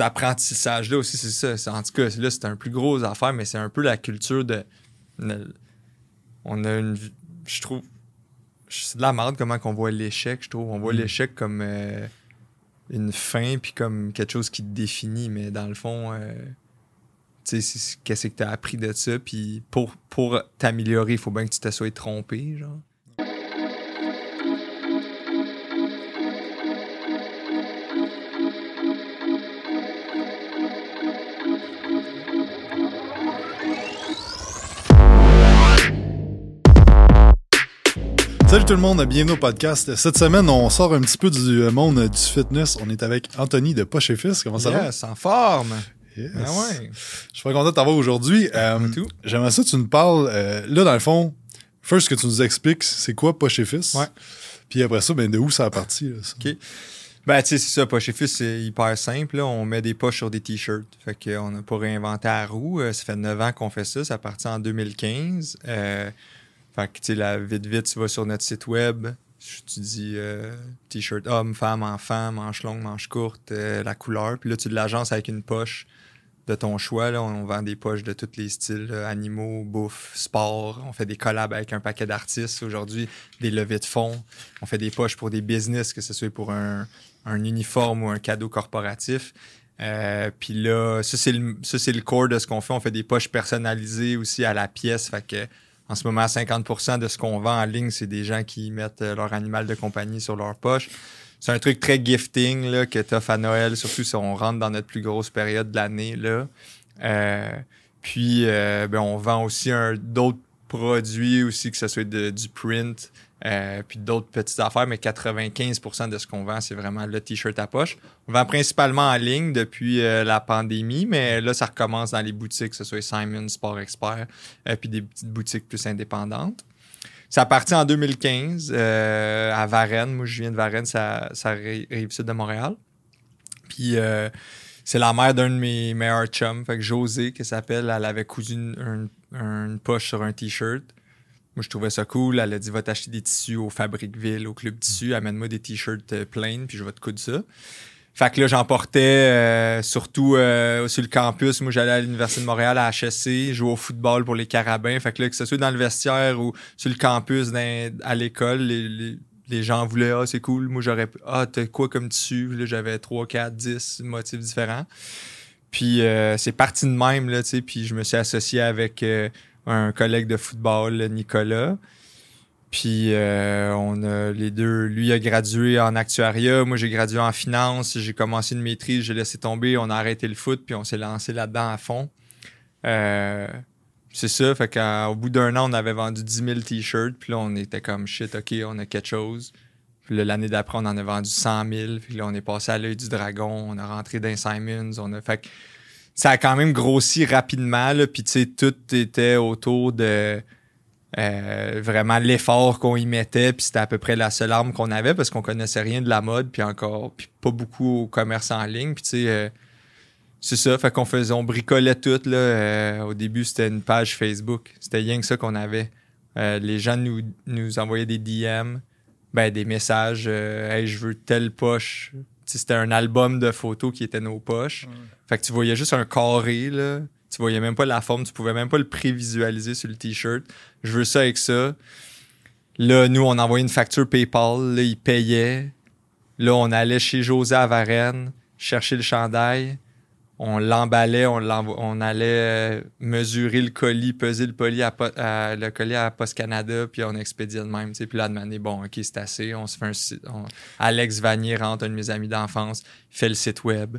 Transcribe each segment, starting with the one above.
cet apprentissage-là aussi, c'est ça. En tout cas, là, c'est un plus gros affaire, mais c'est un peu la culture de. On a une. Je trouve. C'est de la merde comment qu'on voit l'échec, je trouve. On voit mm. l'échec comme euh, une fin, puis comme quelque chose qui te définit, mais dans le fond. Euh, tu sais, qu'est-ce que tu as appris de ça, puis pour, pour t'améliorer, il faut bien que tu te sois trompé, genre. Tout le monde, bienvenue au podcast. Cette semaine, on sort un petit peu du monde du fitness. On est avec Anthony de Poche et Fils. Comment ça yes, en forme. Yes. Ben ouais. Je suis très content de t'avoir aujourd'hui. Euh, J'aimerais ça que tu nous parles. Euh, là, dans le fond, first que tu nous expliques c'est quoi Poche et Fils? Ouais. Puis après ça, ben, de où ça a parti. Là, OK. Ben, tu sais, c'est ça, poche et fils, c'est hyper simple. Là. On met des poches sur des t-shirts. Fait qu'on n'a pas réinventé la roue. Euh, ça fait 9 ans qu'on fait ça. Ça a parti en 2015. Euh, fait que, tu sais, vite, vite, tu vas sur notre site web, tu dis euh, t-shirt homme, femme, enfant, manche longue, manche courte, euh, la couleur. Puis là, tu l'agences avec une poche de ton choix. Là. On vend des poches de tous les styles, animaux, bouffe, sport. On fait des collabs avec un paquet d'artistes aujourd'hui, des levées de fonds. On fait des poches pour des business, que ce soit pour un, uniforme ou un cadeau corporatif. Euh, puis là, ça, c'est le, ça, le core de ce qu'on fait. On fait des poches personnalisées aussi à la pièce. Fait que en ce moment, 50% de ce qu'on vend en ligne, c'est des gens qui mettent euh, leur animal de compagnie sur leur poche. C'est un truc très gifting là, que tu à Noël, surtout si on rentre dans notre plus grosse période de l'année. Là. Euh, puis, euh, ben, on vend aussi d'autres produits aussi, que ce soit du print, euh, puis d'autres petites affaires, mais 95% de ce qu'on vend, c'est vraiment le t-shirt à poche. On vend principalement en ligne depuis euh, la pandémie, mais là, ça recommence dans les boutiques, que ce soit Simon, Sport Expert, euh, puis des petites boutiques plus indépendantes. Ça a parti en 2015 à Varennes. Moi, je viens de Varennes, ça, ça rive sud de Montréal. Puis c'est la mère d'un de mes meilleurs chums, fait que José, qui s'appelle, elle avait cousu une poche sur un t-shirt. Moi, je trouvais ça cool. Elle a dit va t'acheter des tissus au Fabriqueville, au Club Tissu, amène-moi des t-shirts euh, pleins, puis je vais te coudre ça. Fait que là, j'en portais euh, surtout euh, sur le campus. Moi, j'allais à l'Université de Montréal à HSC, jouer au football pour les carabins. Fait que là, que ce soit dans le vestiaire ou sur le campus à l'école, les, gens voulaient Ah, c'est cool. Moi, j'aurais Ah, t'as quoi comme tissu? Là, j'avais 3, 4, 10 motifs différents. Puis c'est parti de même, là, tu sais. Puis je me suis associé avec un collègue de football, Nicolas. Puis euh, on a les deux. Lui a gradué en actuariat, moi j'ai gradué en finance, j'ai commencé une maîtrise, j'ai laissé tomber, on a arrêté le foot, puis on s'est lancé là-dedans à fond. Euh, c'est ça, fait qu'au bout d'un an, on avait vendu 10 000 t-shirts, puis là on était comme shit, ok, on a quelque chose. Puis l'année d'après, on en a vendu 100 000, puis là on est passé à l'œil du dragon, on a rentré dans Simons, on a fait ça a quand même grossi rapidement. Puis, tu sais, tout était autour de euh, vraiment l'effort qu'on y mettait. Puis, c'était à peu près la seule arme qu'on avait parce qu'on connaissait rien de la mode. Puis, encore, puis pas beaucoup au commerce en ligne. Puis, tu sais, euh, c'est ça. Fait qu'on faisait, on bricolait tout. Là. Euh, au début, c'était une page Facebook. C'était rien que ça qu'on avait. les gens nous, nous envoyaient des DM, ben, des messages. hey, je veux telle poche c'était un album de photos qui était nos poches. Fait que tu voyais juste un carré, là. Tu voyais même pas la forme, tu pouvais même pas le prévisualiser sur le t-shirt. Je veux ça avec ça. Là, nous, on envoyait une facture PayPal. Là, il payait. Là, on allait chez José à Varennes chercher le chandail on l'emballait, on, allait euh, mesurer le colis, peser le, colis à, le colis à Post Canada, puis on expédiait de même. Puis là, de bon, OK, c'est assez. On se fait un. Alex Vanier rentre, un de mes amis d'enfance, fait le site web.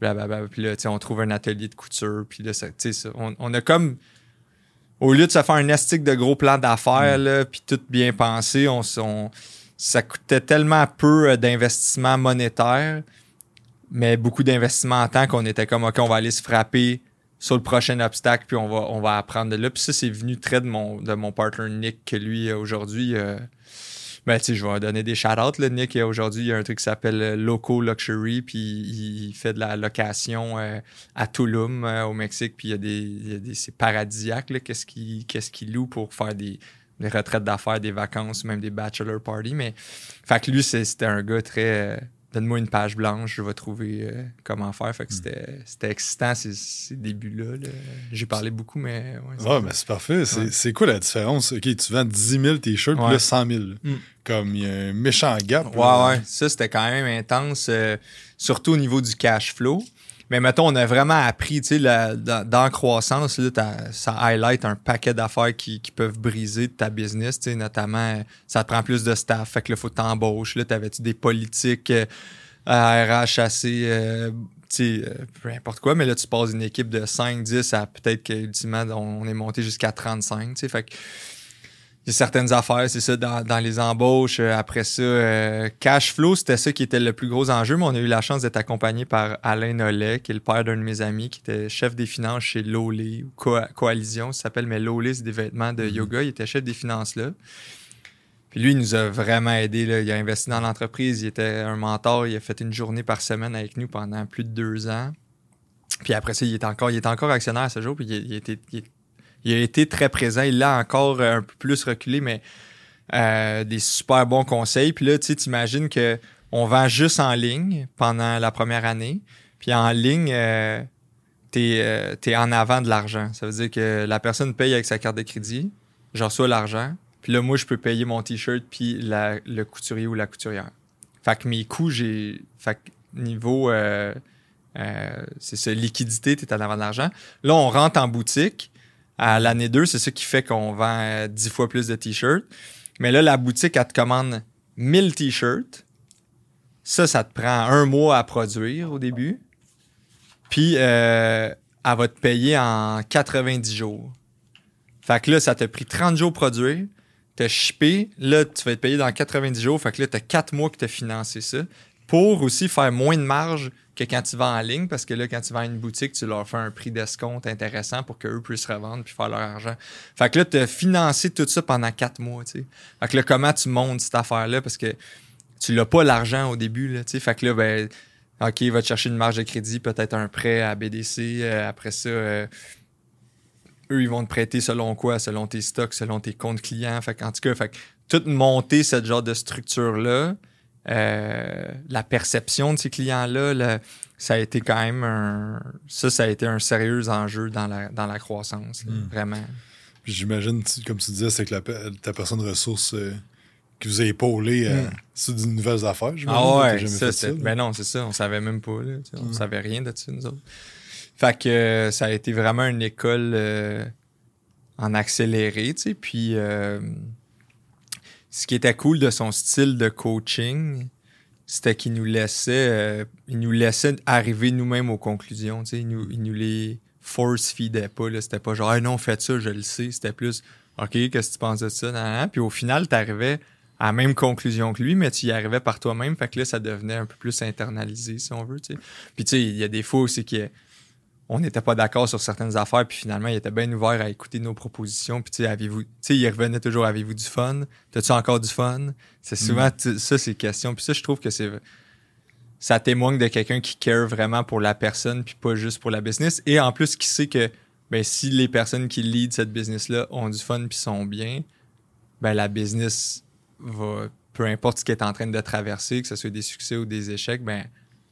Blablabla, puis là, on trouve un atelier de couture. Puis là, ça, on, on, a comme. Au lieu de se faire un estique de gros plan d'affaires, puis tout bien pensé, on, ça coûtait tellement peu euh, d'investissement monétaire mais beaucoup d'investissement en temps qu'on était comme, OK, on va aller se frapper sur le prochain obstacle, puis on va, on va apprendre de là. Puis ça, c'est venu très de mon, de mon partner Nick, que lui, aujourd'hui, euh, ben, tu sais, je vais donner des shout-outs. Nick, aujourd'hui, il y a un truc qui s'appelle euh, Loco Luxury, puis il fait de la location euh, à Tulum, au Mexique, puis il y a des, il y a des c'est paradisiaque, qu'est-ce qu'il qu'est-ce qu'il loue pour faire des, des retraites d'affaires, des vacances, même des bachelor parties. Mais, fait que lui, c'était un gars très donne-moi une page blanche, je vais trouver euh, comment faire. Fait que hmm. c'était excitant ces, débuts-là. J'ai parlé beaucoup, mais. Ouais, mais c'est parfait. C'est quoi la différence? OK, tu vends 10 000 t-shirts, puis là 100 000. Hmm. Comme il y a un méchant gap. Ouais, ouais. Ça, c'était quand même intense, euh, surtout au niveau du cash flow. Mais mettons, on a vraiment appris, tu sais, dans, dans, croissance, là, ça highlight un paquet d'affaires qui, peuvent briser ta business, tu sais, notamment, ça te prend plus de staff, fait que là, faut t'embaucher, là, t'avais-tu des politiques euh, RH assez, euh, tu sais, euh, peu importe quoi, mais là, tu passes une équipe de 5, 10 à peut-être qu'ultimement, on est monté jusqu'à 35, tu sais, fait que il y a certaines affaires, c'est ça, dans, les embauches. Euh, après ça, euh, cash flow, c'était ça qui était le plus gros enjeu, mais on a eu la chance d'être accompagné par Alain Nollet, qui est le père d'un de mes amis, qui était chef des finances chez Lolé, ou Coalition, ça s'appelle, mais Lolé, c'est des vêtements de mm-hmm. yoga. Il était chef des finances là. Puis lui, il nous a vraiment aidé. Il a investi dans l'entreprise, il était un mentor, il a fait une journée par semaine avec nous pendant plus de deux ans. Puis après ça, il est encore, il est encore actionnaire à ce jour, puis il, était, il a été très présent. Il l'a encore un peu plus reculé, mais euh, des super bons conseils. Puis là, tu sais, t'imagines qu'on vend juste en ligne pendant la première année. Puis en ligne, euh, tu euh, en avant de l'argent. Ça veut dire que la personne paye avec sa carte de crédit, je reçois l'argent. Puis là, moi, je peux payer mon T-shirt puis le couturier ou la couturière. Fait que mes coûts, j'ai. Fait que niveau. c'est ça, liquidité, tu es en avant de l'argent. Là, on rentre en boutique à l'année 2, c'est ça qui fait qu'on vend 10 fois plus de t-shirts. Mais là, la boutique, elle te commande 1000 t-shirts. Ça, ça te prend un mois à produire au début. Puis, euh, elle va te payer en 90 jours. Fait que là, ça t'a pris 30 jours produire. T'as shippé. Là, tu vas être payé dans 90 jours. Fait que là, t'as 4 mois que t'as financé ça. Pour aussi faire moins de marge que quand tu vas en ligne, parce que là, quand tu vas à une boutique, tu leur fais un prix d'escompte intéressant pour qu'eux puissent revendre puis faire leur argent. Fait que là, tu as financé tout ça pendant quatre mois, tu sais. Fait que là, comment tu montes cette affaire-là? Parce que tu n'as pas l'argent au début, là, tu sais. Fait que là, ben, OK, va te chercher une marge de crédit, peut-être un prêt à BDC. Euh, après ça, euh, eux, ils vont te prêter selon quoi? Selon tes stocks, selon tes comptes clients. Fait en tout cas, fait que tout monter ce genre de structure-là, euh, la perception de ces clients-là, ça a été quand même un. Ça, ça a été un sérieux enjeu dans la, dans la croissance, hmm. vraiment. J'imagine, comme tu disais, c'est que ta personne ressource euh, qui vous a épaulé euh, hmm. sur de nouvelles affaires. Ah ouais, ça, ça. Ben non, c'est ça. On savait même pas. Là, On hmm. savait rien de ça, nous autres. Fait que ça a été vraiment une école en accéléré, tu sais. Puis ce qui était cool de son style de coaching, c'était qu'il nous laissait euh, il nous laissait arriver nous-mêmes aux conclusions. Il nous, il nous les force feedait pas. C'était pas genre non, faites ça, je le sais. C'était plus OK, qu'est-ce que tu penses de ça? Puis au final, tu arrivais à la même conclusion que lui, mais tu y arrivais par toi-même. Fait que là, ça devenait un peu plus internalisé, si on veut. Puis tu sais, il y a des fois aussi qui on n'était pas d'accord sur certaines affaires, puis finalement, il était bien ouvert à écouter nos propositions. Puis, tu sais, avez-vous, tu sais, il revenait toujours, avez-vous du fun? T'as-tu encore du fun? C'est souvent mm. ça, ces questions. Puis ça, je trouve que c'est, ça témoigne de quelqu'un qui care vraiment pour la personne, puis pas juste pour la business. Et en plus, qui sait que, ben, si les personnes qui lead cette business-là ont du fun puis sont bien, ben, la business va, peu importe ce qu'elle est en train de traverser, que ce soit des succès ou des échecs, ben,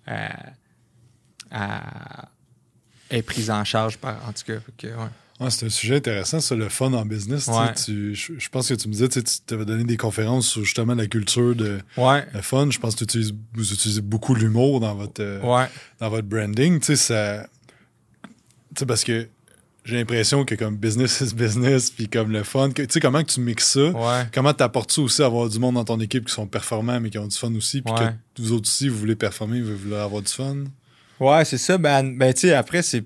euh, est prise en charge par. En tout cas, c'est un sujet intéressant, ça, le fun en business. je, pense que tu me disais, tu t'avais donné des conférences sur justement la culture de le fun. Je pense que tu utilises, vous utilisez beaucoup l'humour dans votre, euh, dans votre branding. Ça, parce que j'ai l'impression que comme business is business, puis comme le fun, tu sais, comment que tu mixes ça? Comment tu apportes ça aussi à avoir du monde dans ton équipe qui sont performants mais qui ont du fun aussi, puis que vous autres aussi, vous voulez performer, vous voulez avoir du fun? Ouais, c'est ça. Ben, ben tu sais, après, c'est.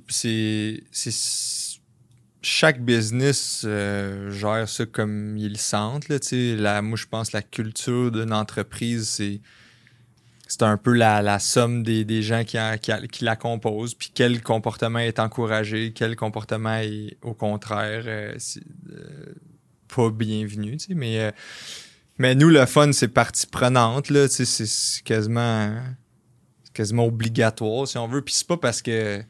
Chaque business euh, gère ça comme il le sentent. Là, la, moi, je pense la culture d'une entreprise, c'est. C'est un peu la, somme des, gens qui, qui, la composent, puis quel comportement est encouragé, quel comportement est au contraire euh, euh, pas bienvenu. Mais, mais nous, le fun, c'est partie prenante. Là, c'est quasiment quasiment obligatoire, si on veut. Puis c'est pas parce que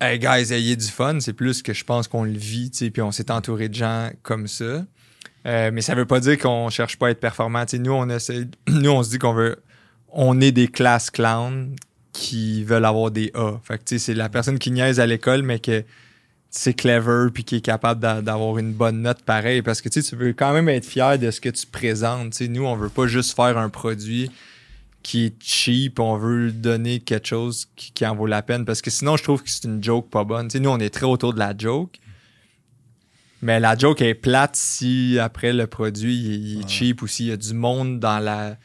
Hey guys, ayez du fun, c'est plus que je pense qu'on le vit, tu sais, puis on s'est entouré de gens comme ça. Euh, mais ça veut pas dire qu'on cherche pas à être performant. nous, on essaie, nous, on se dit qu'on veut, on est des classes clowns qui veulent avoir des A. Fait que, c'est la personne qui niaise à l'école, mais que c'est clever puis qui est capable d'avoir une bonne note pareil. Parce que tu veux quand même être fier de ce que tu présentes. sais nous, on veut pas juste faire un produit qui est cheap, on veut donner quelque chose qui, en vaut la peine. Parce que sinon, je trouve que c'est une joke pas bonne. sais nous, on est très autour de la joke. Mais la joke est plate si après le produit il, est cheap ou s'il y a du monde dans la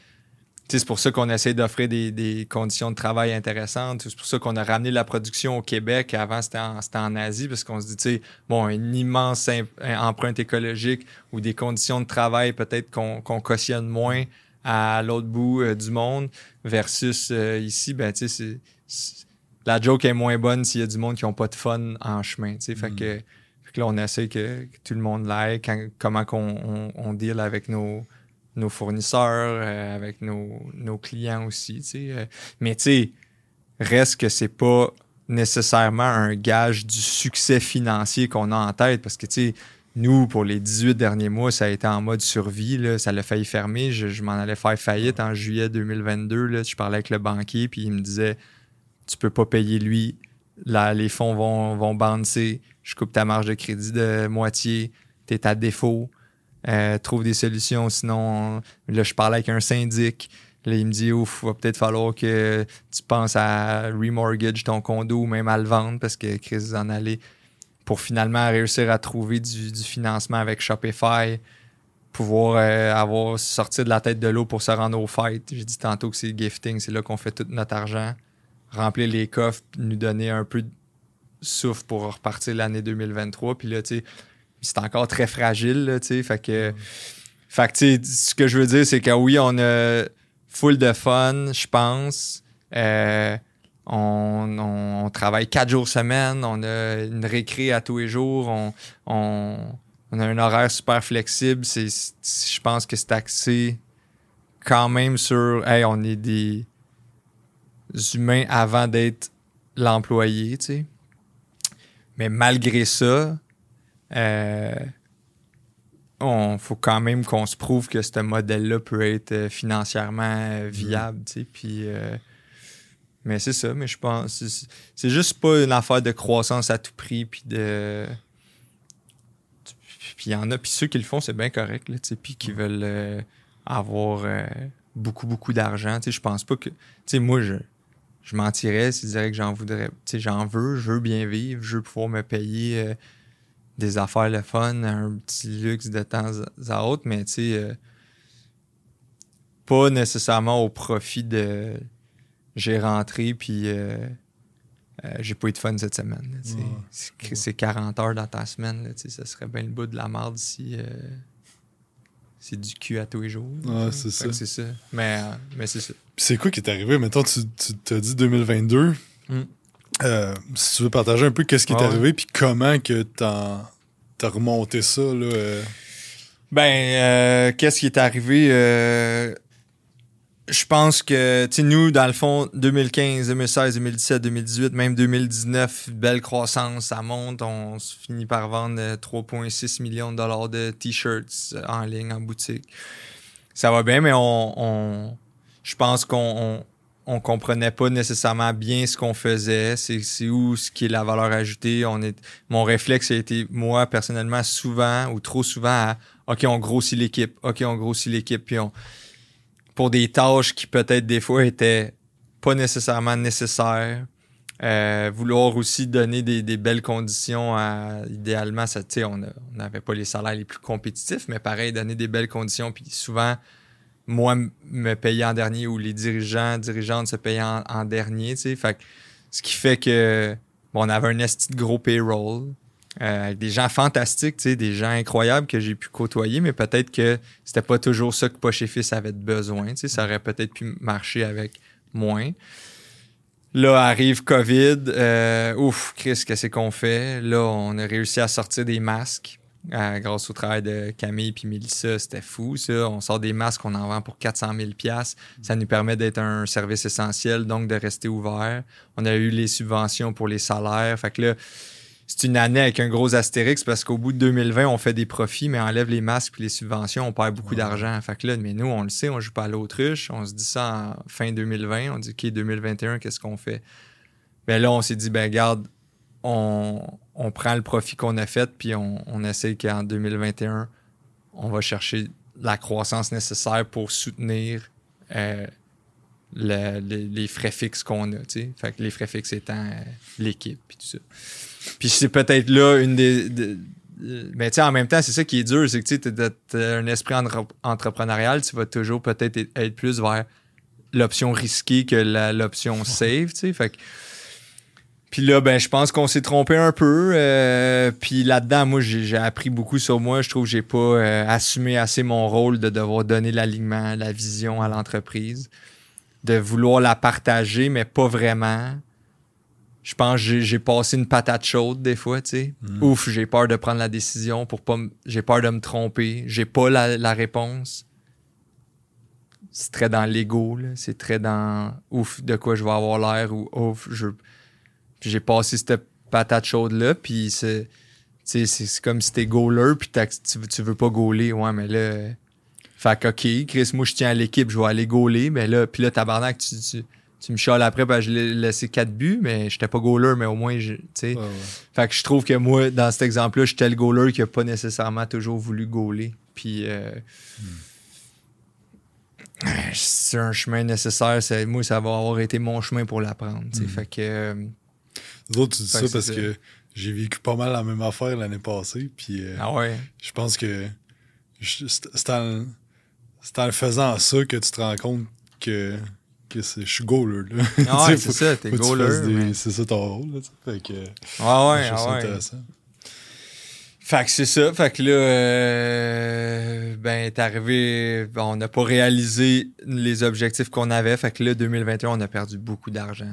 c'est pour ça qu'on essaie d'offrir des, conditions de travail intéressantes. C'est pour ça qu'on a ramené la production au Québec. Avant, c'était en, Asie, parce qu'on se dit, tu sais, bon, une immense empreinte écologique ou des conditions de travail peut-être qu'on cautionne moins à l'autre bout euh, du monde versus euh, ici, ben, tu sais, la joke est moins bonne s'il y a du monde qui n'ont pas de fun en chemin, tu sais. Fait, mm. que, là, on essaie que, tout le monde l'aille, comment qu'on on deal avec nos nos fournisseurs, euh, avec nos, clients aussi. Mais tu sais, reste que c'est pas nécessairement un gage du succès financier qu'on a en tête parce que tu sais, nous, pour les 18 derniers mois, ça a été en mode survie. Là. Ça l'a failli fermer. Je, m'en allais faire faillite en juillet 2022. Là. Je parlais avec le banquier, puis il me disait Tu peux pas payer lui. Là, les fonds vont, vont. Je coupe ta marge de crédit de moitié. Tu es à défaut. Euh, trouve des solutions. Sinon, là, je parlais avec un syndic. Là, il me dit, ouf, va peut-être falloir que tu penses à remortgage ton condo ou même à le vendre parce que Chris en allait pour finalement réussir à trouver du, financement avec Shopify, pouvoir euh, avoir sorti de la tête de l'eau pour se rendre aux fêtes. J'ai dit tantôt que c'est gifting, c'est là qu'on fait tout notre argent. Remplir les coffres, nous donner un peu de souffle pour repartir l'année 2023. Puis là, tu sais, c'est encore très fragile, tu sais. Fait que, fait que ce que je veux dire, c'est que oui, on a full de fun, je pense. Euh, on, travaille quatre jours semaine, on a une récré à tous les jours, on, a un horaire super flexible. C'est, je pense que c'est axé quand même sur, hey, on est des humains avant d'être l'employé, tu sais. Mais malgré ça, euh, on faut quand même qu'on se prouve que ce modèle-là peut être euh, financièrement euh, viable, mais c'est ça, mais je pense c'est juste pas une affaire de croissance à tout prix, puis de puis il y en a, puis ceux qui le font, c'est bien correct, là, puis qui veulent avoir beaucoup, beaucoup d'argent. Je pense pas que. Tu moi, je, je mentirais si je disais que j'en voudrais. J'en veux, je veux bien vivre, je veux pouvoir me payer des affaires le fun, un petit luxe de temps à autre, mais tu sais, euh, pas nécessairement au profit de j'ai rentré puis euh, euh, j'ai pas eu de fun cette semaine. c'est 40 heures dans ta semaine, là, ça serait bien le bout de la merde si c'est du cul à tous les jours. c'est ça. C'est ça. Mais, mais c'est ça. c'est quoi qui est arrivé? Mettons, tu, tu t'as dit 2022. Euh, si tu veux partager un peu qu'est-ce qui est arrivé puis comment que t'as as remonté ça là. Euh? Ben euh, qu'est-ce qui est arrivé je pense que, tu nous, dans le fond, 2015, 2016, 2017, 2018, même 2019, belle croissance, ça monte. On finit par vendre 3,6 millions de dollars de t-shirts en ligne, en boutique. Ça va bien, mais on je pense qu'on on comprenait pas nécessairement bien ce qu'on faisait, c'est où ce qui est la valeur ajoutée. On est, mon réflexe a été, moi, personnellement, souvent ou trop souvent à OK, on grossit l'équipe, OK, on grossit l'équipe, puis on. Pour des tâches qui peut-être des fois étaient pas nécessairement nécessaires. Euh, vouloir aussi donner des, belles conditions à, idéalement, ça, on n'avait pas les salaires les plus compétitifs, mais pareil, donner des belles conditions, puis souvent moi me payer en dernier ou les dirigeants, dirigeantes se payer en, dernier, tu sais. Fait ce qui fait que bon, on avait un esti de gros payroll. Euh, des gens fantastiques, des gens incroyables que j'ai pu côtoyer, mais peut-être que c'était pas toujours ça que Poche et Fils avait besoin. Ça aurait peut-être pu marcher avec moins. Là arrive COVID. Euh, ouf, Chris, qu'est-ce qu'on fait? Là, on a réussi à sortir des masques. Euh, grâce au travail de Camille puis Mélissa, c'était fou ça. On sort des masques, on en vend pour 400 000 Ça nous permet d'être un service essentiel, donc de rester ouvert. On a eu les subventions pour les salaires. Fait que là, c'est une année avec un gros astérix parce qu'au bout de 2020, on fait des profits, mais on enlève les masques et les subventions, on perd beaucoup d'argent. Fait que là, mais nous, on le sait, on joue pas à l'autruche. On se dit ça en fin 2020. On dit, OK, 2021, qu'est-ce qu'on fait? Ben là, on s'est dit, ben garde, on, prend le profit qu'on a fait, puis on, on essaie qu'en 2021, on va chercher la croissance nécessaire pour soutenir euh, les, frais fixes qu'on a. Fait que les frais fixes étant euh, l'équipe puis tout ça. Puis c'est peut-être là une des. mais tu sais, en même temps, c'est ça qui est dur, c'est que tu as un esprit entrepreneurial, tu vas toujours peut-être être plus vers l'option risquée que l'option safe, tu sais. Fait que puis là, ben, je pense qu'on s'est trompé un peu. Euh, puis là-dedans, moi, j'ai appris beaucoup sur moi. Je trouve que j'ai pas euh, assumé assez mon rôle de devoir donner l'alignement, la vision à l'entreprise, de vouloir la partager, mais pas vraiment. Je pense que j'ai passé une patate chaude des fois, tu sais. Mm. Ouf, j'ai peur de prendre la décision pour pas j'ai peur de me tromper, j'ai pas la, la réponse. C'est très dans l'ego, c'est très dans ouf de quoi je vais avoir l'air ou ouf, je j'ai passé cette patate chaude-là, puis c'est, c'est comme si t'es goaler, puis tu, tu veux pas goaler. Ouais, mais là. Fait que, OK, Chris, moi, je tiens à l'équipe, je vais aller goaler, mais là, puis là, tabarnak, tu, tu, tu me chiales après, ben, je l'ai laissé quatre buts, mais j'étais pas goaler, mais au moins, tu sais. Fait que je trouve que moi, dans cet exemple-là, j'étais le goaler qui a pas nécessairement toujours voulu goaler. Puis. Euh, hmm. C'est un chemin nécessaire. Moi, ça va avoir été mon chemin pour l'apprendre. Hmm. Fait que. Euh, nous autres, tu dis ça parce que j'ai vécu pas mal la même affaire l'année passée. Puis euh, ah ouais. je pense que c'est en, le faisant ça que tu te rends compte que, que je suis goaler. Là. Ah ouais, c'est ça, t'es goaler. C'est ça ton rôle. Là, fait que, ah ouais, ah ouais. intéressant. Fait que c'est ça. Fait que là, euh, ben, t'es arrivé. on n'a pas réalisé les objectifs qu'on avait. Fait que là, 2021, on a perdu beaucoup d'argent.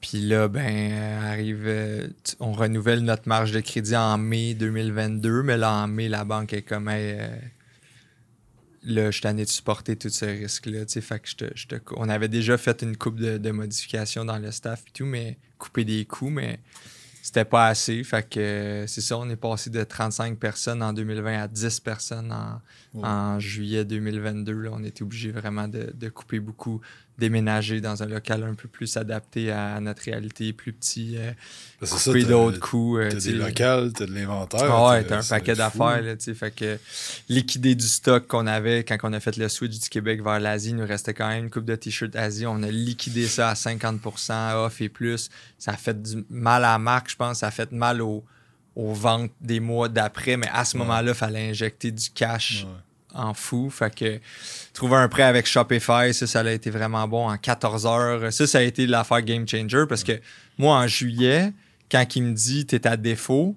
Puis là, ben, arrive, euh, on renouvelle notre marge de crédit en mai 2022, mais là, en mai, la banque est comme, euh, là, je t'en ai de supporter tous ces risques-là, fait que on avait déjà fait une coupe de, modifications dans le staff et tout, mais couper des coûts, mais c'était pas assez, fait que c'est ça, on est passé de 35 personnes en 2020 à 10 personnes en, juillet 2022, là, on était obligé vraiment de, de couper beaucoup déménager dans un local un peu plus adapté à notre réalité, plus petit, euh, couper d'autres coûts. Euh, t'as des locales, t'as de l'inventaire. Ah ouais, t'as un paquet d'affaires. Fait que liquider du stock qu'on avait quand on a fait le switch du Québec vers l'Asie, il nous restait quand même une coupe de t-shirts Asie. On a liquidé ça à 50% off et plus. Ça a fait du mal à la marque, je pense. Ça a fait mal aux, ventes des mois d'après. Mais à ce moment-là, il fallait injecter du cash en fou. Fait que trouver un prêt avec Shopify, ça, ça a été vraiment bon en 14 heures. Ça, ça a été l'affaire game changer parce que moi, en juillet, quand il me dit t'es à défaut,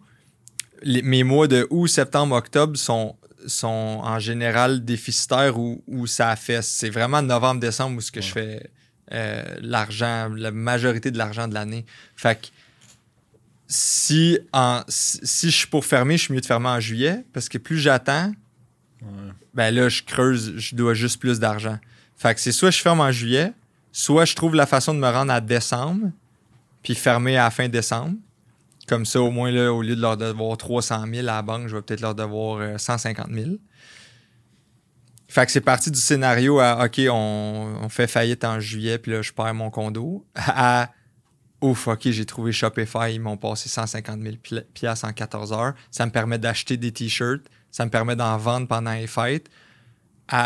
mes mois de août, septembre, octobre sont, sont en général déficitaires ou, ça fait. C'est vraiment novembre, décembre où ce que je fais euh, l'argent, la majorité de l'argent de l'année. Fait que si, en, si je suis pour fermer, je suis mieux de fermer en juillet parce que plus j'attends, ben là, je creuse, je dois juste plus d'argent. Fait que c'est soit je ferme en juillet, soit je trouve la façon de me rendre à décembre, puis fermer à fin décembre. Comme ça, au moins, là, au lieu de leur devoir 300 000 à la banque, je vais peut-être leur devoir 150 euh, 000. Fait que c'est parti du scénario à OK, on, fait faillite en juillet, puis là, je perds mon condo, à ouf, OK, j'ai trouvé Shopify, ils m'ont passé 150 000 en 14 heures. Ça me permet d'acheter des t-shirts, ça me permet d'en vendre pendant les fêtes.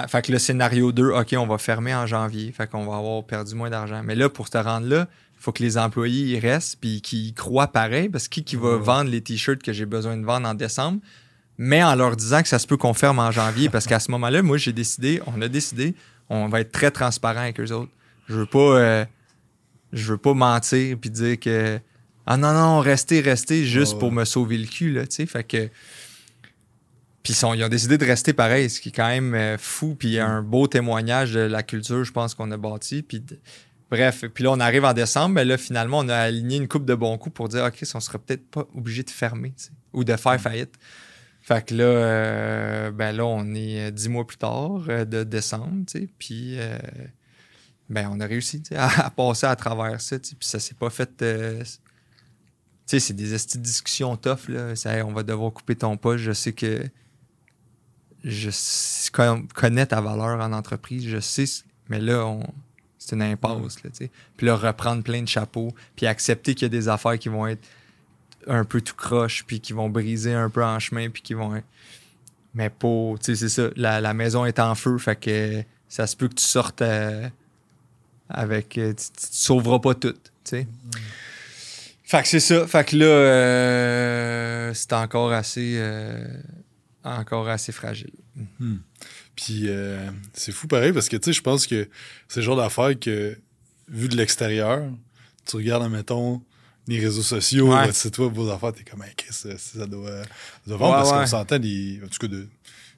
fait que le scénario 2, OK, on va fermer en janvier. Fait qu'on va avoir perdu moins d'argent. Mais là, pour te rendre là, il faut que les employés y restent puis qu'ils croient pareil. Parce que qui, qui va vendre les t-shirts que j'ai besoin de vendre en décembre? Mais en leur disant que ça se peut qu'on ferme en janvier. Parce qu'à ce moment-là, moi, j'ai décidé, on a décidé, on va être très transparent avec eux autres. Je veux pas, euh, je veux pas mentir puis dire que, ah non, non, restez, restez, juste pour me sauver le cul, là, tu sais. Fait que, puis ils, ont décidé de rester pareil, ce qui est quand même euh, fou. Puis il y a un beau témoignage de la culture, je pense, qu'on a bâti. Puis bref, puis là, on arrive en décembre. Mais là, finalement, on a aligné une coupe de bons coups pour dire, OK, on serait peut-être pas obligé de fermer ou de faire faillite. Fait que là, euh, ben là, on est euh, dix mois plus tard de décembre, puis ben on a réussi à, passer à travers ça, puis ça s'est pas fait sais, c'est des discussions tough, là. Ça, on va devoir couper ton poste. Je sais que je connais ta valeur en entreprise, je sais, mais là, c'est une impasse. Là, puis là, reprendre plein de chapeaux, puis accepter qu'il y a des affaires qui vont être un peu tout croche, puis qui vont briser un peu en chemin, puis qui vont. Mais pour. Tu sais, c'est ça. La, maison est en feu, fait que ça se peut que tu sortes euh, avec. Euh, tu, ne sauveras pas tout. Tu sais. Fait que c'est ça. Fait que là, euh, c'est encore assez. Encore assez fragile. Hmm. Puis c'est fou pareil parce que tu sais, je pense que c'est le genre d'affaire que, vu de l'extérieur, tu regardes, mettons, les réseaux sociaux, ouais. votre site web, vos affaires, t'es comme, qu'est-ce que ça doit, ça doit vendre parce qu'on s'entend, en tout cas, de,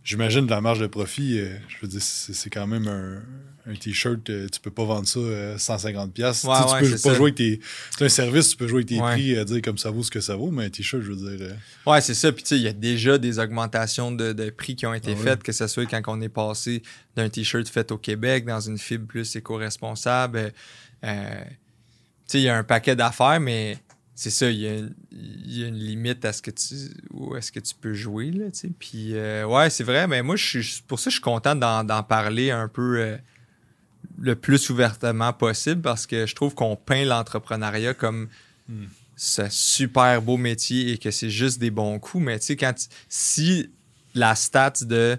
j'imagine de la marge de profit, euh, je veux dire, c'est quand même un, un t-shirt, euh, tu peux pas vendre ça 150$. pièces tu, peux pas jouer avec tes. C'est un service, tu peux jouer avec tes prix, à dire comme ça vaut ce que ça vaut, mais un t-shirt, je veux dire. Euh, ouais, c'est ça. Puis tu sais, il y a déjà des augmentations de, de prix qui ont été ah faites, que ce soit quand on est passé d'un t-shirt fait au Québec dans une fibre plus éco-responsable. Euh, sais, il y a un paquet d'affaires, mais c'est ça, il y, a une, limite à ce que tu où est-ce que tu peux jouer. Là, Puis euh, ouais, c'est vrai, mais moi, je suis pour ça je suis content d'en parler un peu euh, le plus ouvertement possible parce que je trouve qu'on peint l'entrepreneuriat comme hmm. ce super beau métier et que c'est juste des bons coups. Mais tu sais, quand si la stat de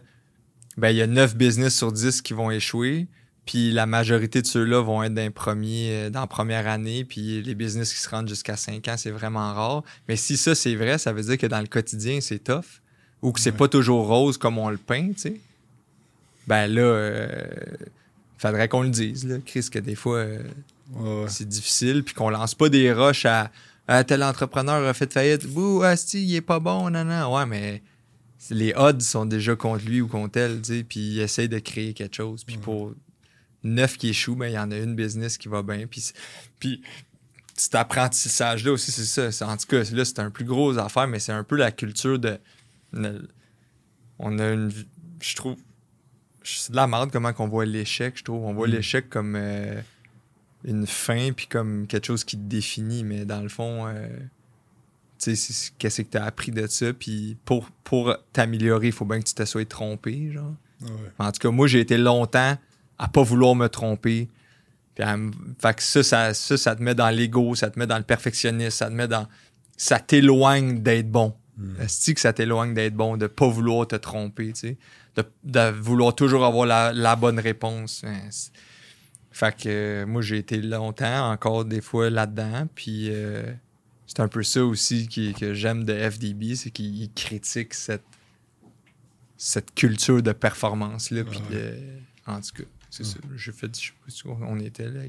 ben il y a 9 business sur 10 qui vont échouer, puis la majorité de ceux-là vont être dans, premier, euh, dans la première année. Puis les business qui se rendent jusqu'à 5 ans, c'est vraiment rare. Mais si ça, c'est vrai, ça veut dire que dans le quotidien, c'est tough. Ou que c'est pas toujours rose comme on le peint, tu sais. Ben là, euh, faudrait qu'on le dise, là, Chris, que des fois, euh, c'est difficile. Puis qu'on lance pas des roches à, tel entrepreneur a fait faillite. Bouh, Asti, il est pas bon, non, non. Ouais, mais les odds sont déjà contre lui ou contre elle, tu sais. Puis il essaye de créer quelque chose. Puis pour neuf qui échouent, mais il y en a une business qui va bien. Puis, puis cet apprentissage-là aussi, c'est ça. En tout cas, là, c'est un plus gros affaire, mais c'est un peu la culture de. On a une. Je trouve. C'est de la merde comment qu'on voit l'échec, je trouve. On voit mm. l'échec comme euh, une fin, puis comme quelque chose qui te définit, mais dans le fond. Euh, tu sais, qu'est-ce que tu as appris de ça, puis pour, pour t'améliorer, il faut bien que tu te sois trompé, genre. En tout cas, moi, j'ai été longtemps à pas vouloir me tromper. Puis fait que ça, ça, ça, te met dans l'ego, ça te met dans le perfectionnisme, ça te met dans. Ça t'éloigne d'être bon. Est-ce hmm. que ça t'éloigne d'être bon, de pas vouloir te tromper, tu sais? De, vouloir toujours avoir la, bonne réponse. Fait que moi, j'ai été longtemps encore des fois là-dedans. Puis euh, c'est un peu ça aussi que j'aime de FDB, c'est qu'il critique cette, cette culture de performance-là. en tout cas. C'est ça. J'ai fait, je sais pas on était là.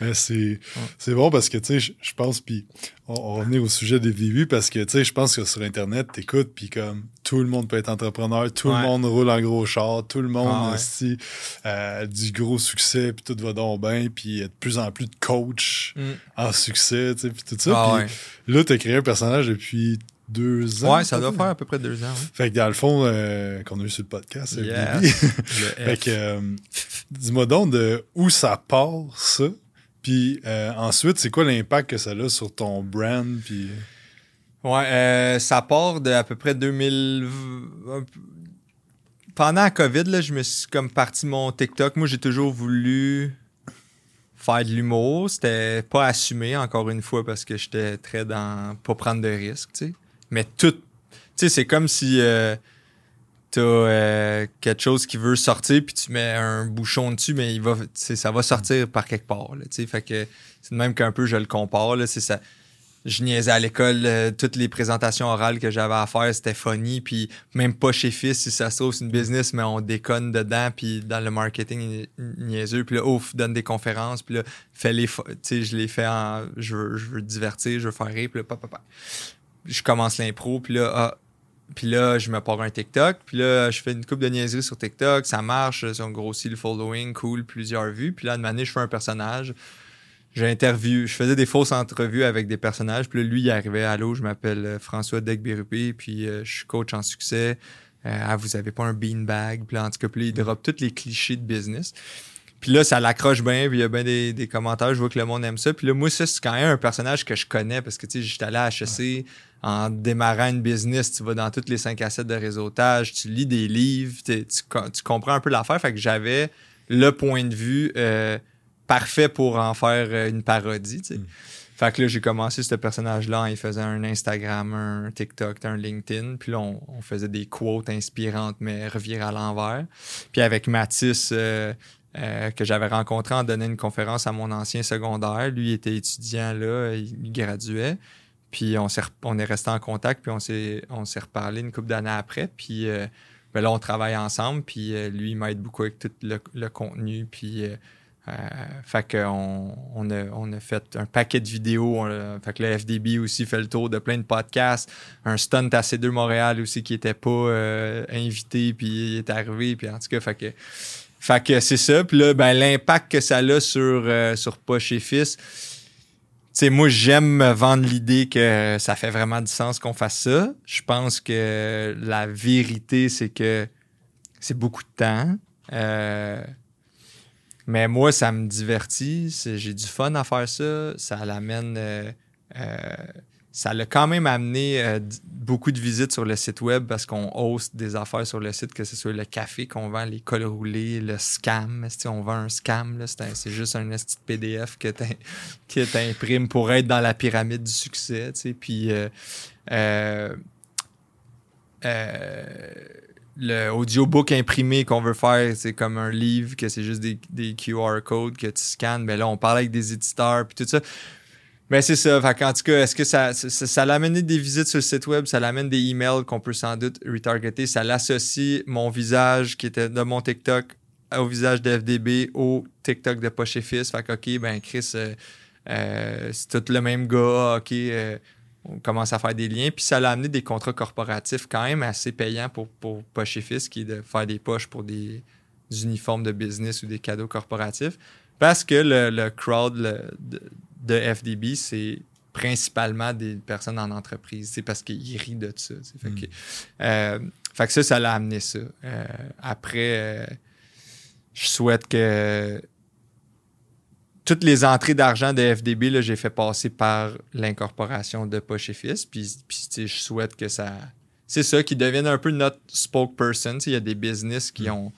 c'est, c'est bon parce que, tu sais, je pense, puis on, on revenait au sujet des VV parce que, tu sais, je pense que sur Internet, t'écoutes, puis comme tout le monde peut être entrepreneur, tout le monde roule en gros char, tout le monde a ah, euh, du gros succès, puis tout va donc bien, puis il y a de plus en plus de coachs mm. en succès, tu sais, puis tout ça. Ah, puis là, t'as créé un personnage depuis deux ans. Ouais, ça doit faire à peu près deux ans. Fait que dans le fond, euh, qu'on a eu sur le podcast, fait que, euh, dis-moi donc de où ça part, ça? Puis euh, ensuite, c'est quoi l'impact que ça a sur ton brand? Puis... Ouais, ça part de à peu près 2000. Pendant la COVID, là, je me suis comme parti mon TikTok. Moi, j'ai toujours voulu faire de l'humour. C'était pas assumé, encore une fois, parce que j'étais très dans pas prendre de risques, tu sais. Mais tout. Tu sais, c'est comme si euh, tu as euh, quelque chose qui veut sortir, puis tu mets un bouchon dessus, mais il va, ça va sortir par quelque part. Là, fait que c'est de même qu'un peu je le compare. Là, ça, je niaisais à l'école, euh, toutes les présentations orales que j'avais à faire, c'était funny. Puis même pas chez Fils, si ça se trouve, c'est une business, mais on déconne dedans. Puis dans le marketing niaiseux. Puis là, ouf, donne des conférences. Puis là, fais les. Je les fais en. Je veux, je veux divertir, je veux faire rire. Puis là, papa je commence l'impro, puis là, ah, puis là, je me pars un TikTok, puis là, je fais une coupe de niaiseries sur TikTok, ça marche, ça grossit le following, cool, plusieurs vues. Puis là, de manière, je fais un personnage. J'interview, je faisais des fausses entrevues avec des personnages, puis là, lui, il arrivait, allô, je m'appelle euh, François Degbérupé, puis euh, je suis coach en succès. Euh, ah, vous avez pas un beanbag, puis là, en tout cas, puis là, il drop tous les clichés de business. Puis là, ça l'accroche bien, puis il y a bien des, commentaires, je vois que le monde aime ça. Puis là, moi, ça, c'est quand même un personnage que je connais parce que, tu sais, j'étais allé à HEC en démarrant une business, tu vas dans toutes les 5 à de réseautage, tu lis des livres, tu, comprends un peu l'affaire. Fait que j'avais le point de vue euh, parfait pour en faire euh, une parodie, tu sais. Mm. Fait que là, j'ai commencé ce personnage-là. Il faisait un Instagram, un TikTok, un LinkedIn. Puis là, on, faisait des quotes inspirantes, mais revirées à l'envers. Puis avec Mathis, euh, euh, que j'avais rencontré en donnant une conférence à mon ancien secondaire. Lui, il était étudiant là, il, graduait. Puis on, on est resté en contact, puis on s'est, on s'est reparlé une couple d'années après. Puis euh, ben là, on travaille ensemble, puis lui, il m'aide beaucoup avec tout le, contenu. Puis euh, fait qu'on on a, on a, fait un paquet de vidéos. fait que le FDB aussi fait le tour de plein de podcasts. Un stunt à C2 Montréal aussi qui était pas euh, invité, puis il est arrivé. Puis en tout cas, fait que, fait que c'est ça. Puis là, ben, l'impact que ça a sur, euh, sur Poche et Fils. Sais, moi, j'aime me vendre l'idée que ça fait vraiment du sens qu'on fasse ça. Je pense que la vérité, c'est que c'est beaucoup de temps. Euh, mais moi, ça me divertit. J'ai du fun à faire ça. Ça l'amène. Euh, euh, ça l'a quand même amené euh, beaucoup de visites sur le site web parce qu'on host des affaires sur le site, que ce soit le café qu'on vend, les cols roulés, le scam. On vend un scam, c'est juste un petit PDF que tu imprimes pour être dans la pyramide du succès. Puis le audiobook imprimé qu'on veut faire, c'est comme un livre, que c'est juste des, QR codes que tu scannes. Mais là, on parle avec des éditeurs, puis tout ça. Mais c'est ça. en tout cas, est-ce que ça, ça, ça, l'amène des visites sur le site web, ça l'amène des emails qu'on peut sans doute retargeter, ça l'associe mon visage qui était de mon TikTok au visage de FDB au TikTok de Poche et Fils. Fait que, OK, ben Chris, euh, euh, c'est tout le même gars, OK. Euh, on commence à faire des liens. Puis ça l'a amené des contrats corporatifs quand même assez payants pour, pour Poche et Fils, qui est de faire des poches pour des, uniformes de business ou des cadeaux corporatifs. Parce que le, crowd de, FDB, c'est principalement des personnes en entreprise. C'est parce qu'ils rient de ça. Fait, hmm. que, euh, fait, que, ça, ça l'a amené ça. Euh, après, euh, je souhaite que toutes les entrées d'argent de FDB, j'ai fait passer par l'incorporation de Poche et Fils. Puis, je souhaite que ça. C'est ça, qui devienne un peu notre spokesperson. Il y a des business qui mm. ont.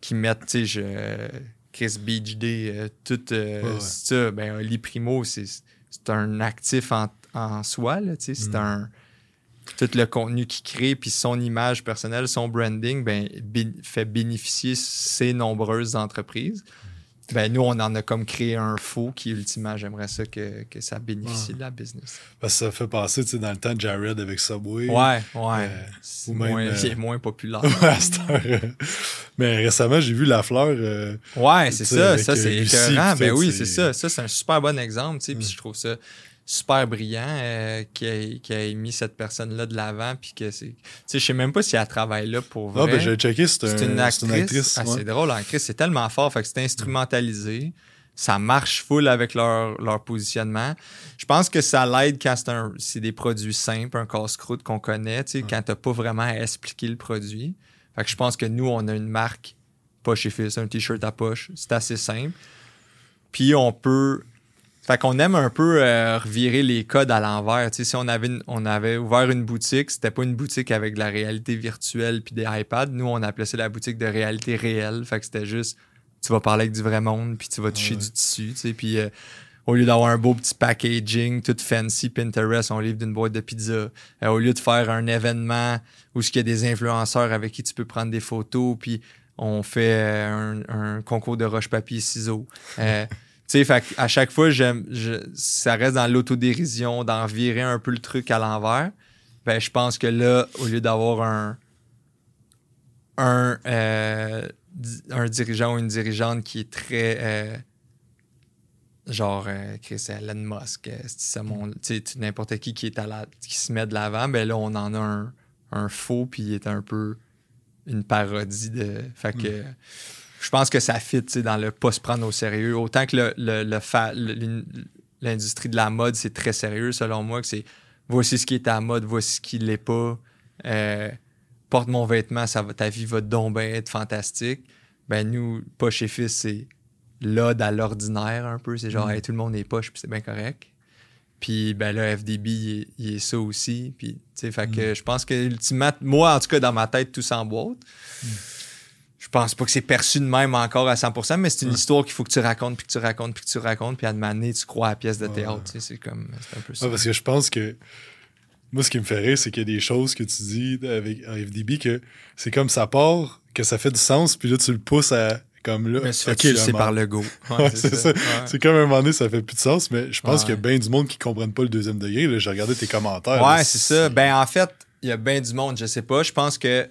qui mettent, tu sais, Chris Beach Day, euh, tout euh, ça. Ben, Primo, c'est un actif en, soi. C'est mm. un. Tout le contenu qu'il crée, puis son image personnelle, son branding, ben, fait bénéficier ces nombreuses entreprises. Ben, nous, on en a comme créé un faux qui, ultimement, j'aimerais ça que, que, ça bénéficie de la business. Parce que ça fait passer, tu sais, dans le temps, Jared avec Subway. Ouais, ouais. Euh, ou moins, euh, est moins populaire. Mais récemment, j'ai vu La Fleur. Euh, ouais, c'est ça. Ça, c'est écœurant. Ben oui, c'est ça. Ça, c'est un super bon exemple, tu sais. Puis mm. je trouve ça super brillant euh, qui, a, qui, a, mis cette personne-là de l'avant. Puis que c'est. Tu sais, je sais même pas si elle travaille là pour vrai. Non, ben j'ai checké, c'est un, une, actrice. Ah, c'est drôle, c'est tellement fort. Fait que c'est instrumentalisé. Ça marche full avec leur, leur positionnement. Je pense que ça l'aide quand c'est des produits simples, un casse-croûte qu'on connaît, tu sais, quand t'as pas vraiment à expliquer le produit. Fait que je pense que nous, on a une marque poche et fils, un t-shirt à poche. C'est assez simple. Puis on peut fait qu'on aime un peu euh, revirer les codes à l'envers. Tu sais, si on avait, on avait ouvert une boutique, c'était pas une boutique avec de la réalité virtuelle puis des iPads. Nous, on appelait ça la boutique de réalité réelle. Fait que c'était juste, tu vas parler avec du vrai monde puis tu vas toucher du tissu. Tu sais, puis euh, au lieu d'avoir un beau petit packaging, tout fancy Pinterest, on livre d'une boîte de pizza. Euh, au lieu de faire un événement où il y a des influenceurs avec qui tu peux prendre des photos puis on fait un, un concours de roche-papier-ciseaux. Tu sais, à chaque fois, ça reste dans l'autodérision, d'en virer un peu le truc à l'envers. Ben, je pense que là, au lieu d'avoir un, un, euh, un dirigeant ou une dirigeante qui est très. Euh, genre, euh, Chris Elon Musk, n'importe qui qui, est à la, qui se met de l'avant, ben là, on en a un, un faux, puis il est un peu une parodie de. Fait que. Mm je pense que ça fit dans le pas se prendre au sérieux. Autant que le, l'industrie de la mode, c'est très sérieux, selon moi, que c'est voici ce qui est à mode, voici ce qui l'est pas. Euh, porte mon vêtement, ça va, ta vie va donc bien être fantastique. ben nous, poche et fils, c'est l'ode à l'ordinaire un peu. C'est genre, mm. tout le monde est poche, puis c'est bien correct. Puis ben là, FDB, il, est ça aussi. Puis, tu sais, fait que mm. je pense que, ultimement, moi, en tout cas, dans ma tête, tout s'emboîte. Mm. Je pense pas que c'est perçu de même encore à 100%, mais c'est une histoire qu'il faut que tu racontes, puis que tu racontes, puis que tu racontes, puis à demander, tu crois à la pièce de théâtre. C'est comme, c'est un peu ça. parce que je pense que moi, ce qui me fait rire, c'est qu'il y a des choses que tu dis avec FDB que c'est comme ça part, que ça fait du sens, puis là, tu le pousses à comme là. c'est par le go. c'est ça. C'est comme un moment donné, ça fait plus de sens, mais je pense qu'il y a bien du monde qui ne comprennent pas le deuxième degré. J'ai regardé tes commentaires. Ouais, c'est ça. Ben, en fait, il y a bien du monde, je sais pas. Je pense que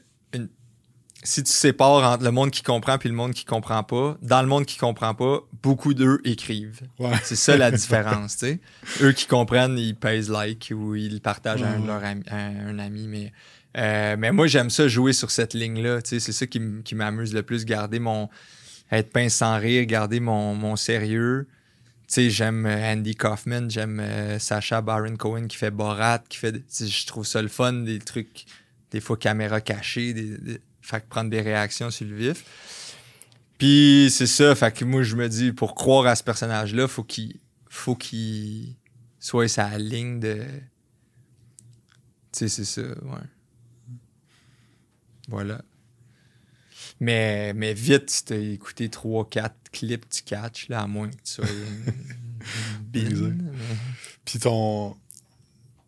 si tu sépares entre le monde qui comprend et le monde qui comprend pas, dans le monde qui comprend pas, beaucoup d'eux écrivent. C'est ça la différence, tu sais. Eux qui comprennent, ils pèsent like ou ils partagent à, un, leur ami, un ami, mais euh, mais moi j'aime ça jouer sur cette ligne-là, tu sais, c'est ça qui m'amuse le plus, garder mon être pince sans rire, garder mon, mon sérieux. Tu sais, j'aime euh, Andy Kaufman, j'aime euh, Sacha Baron Cohen qui fait Borat, qui fait, je trouve ça le fun, des trucs, des fois caméra cachée, des fait prendre des réactions sur le vif. Puis c'est ça, fait que moi je me dis pour croire à ce personnage-là, faut qu'il faut qu'il soit sa ligne de tu sais c'est ça, ouais. Voilà. Mais, mais vite, si t'as écouté 3-4 clips, tu catch, là, à moins que tu sois bin. Puis ton.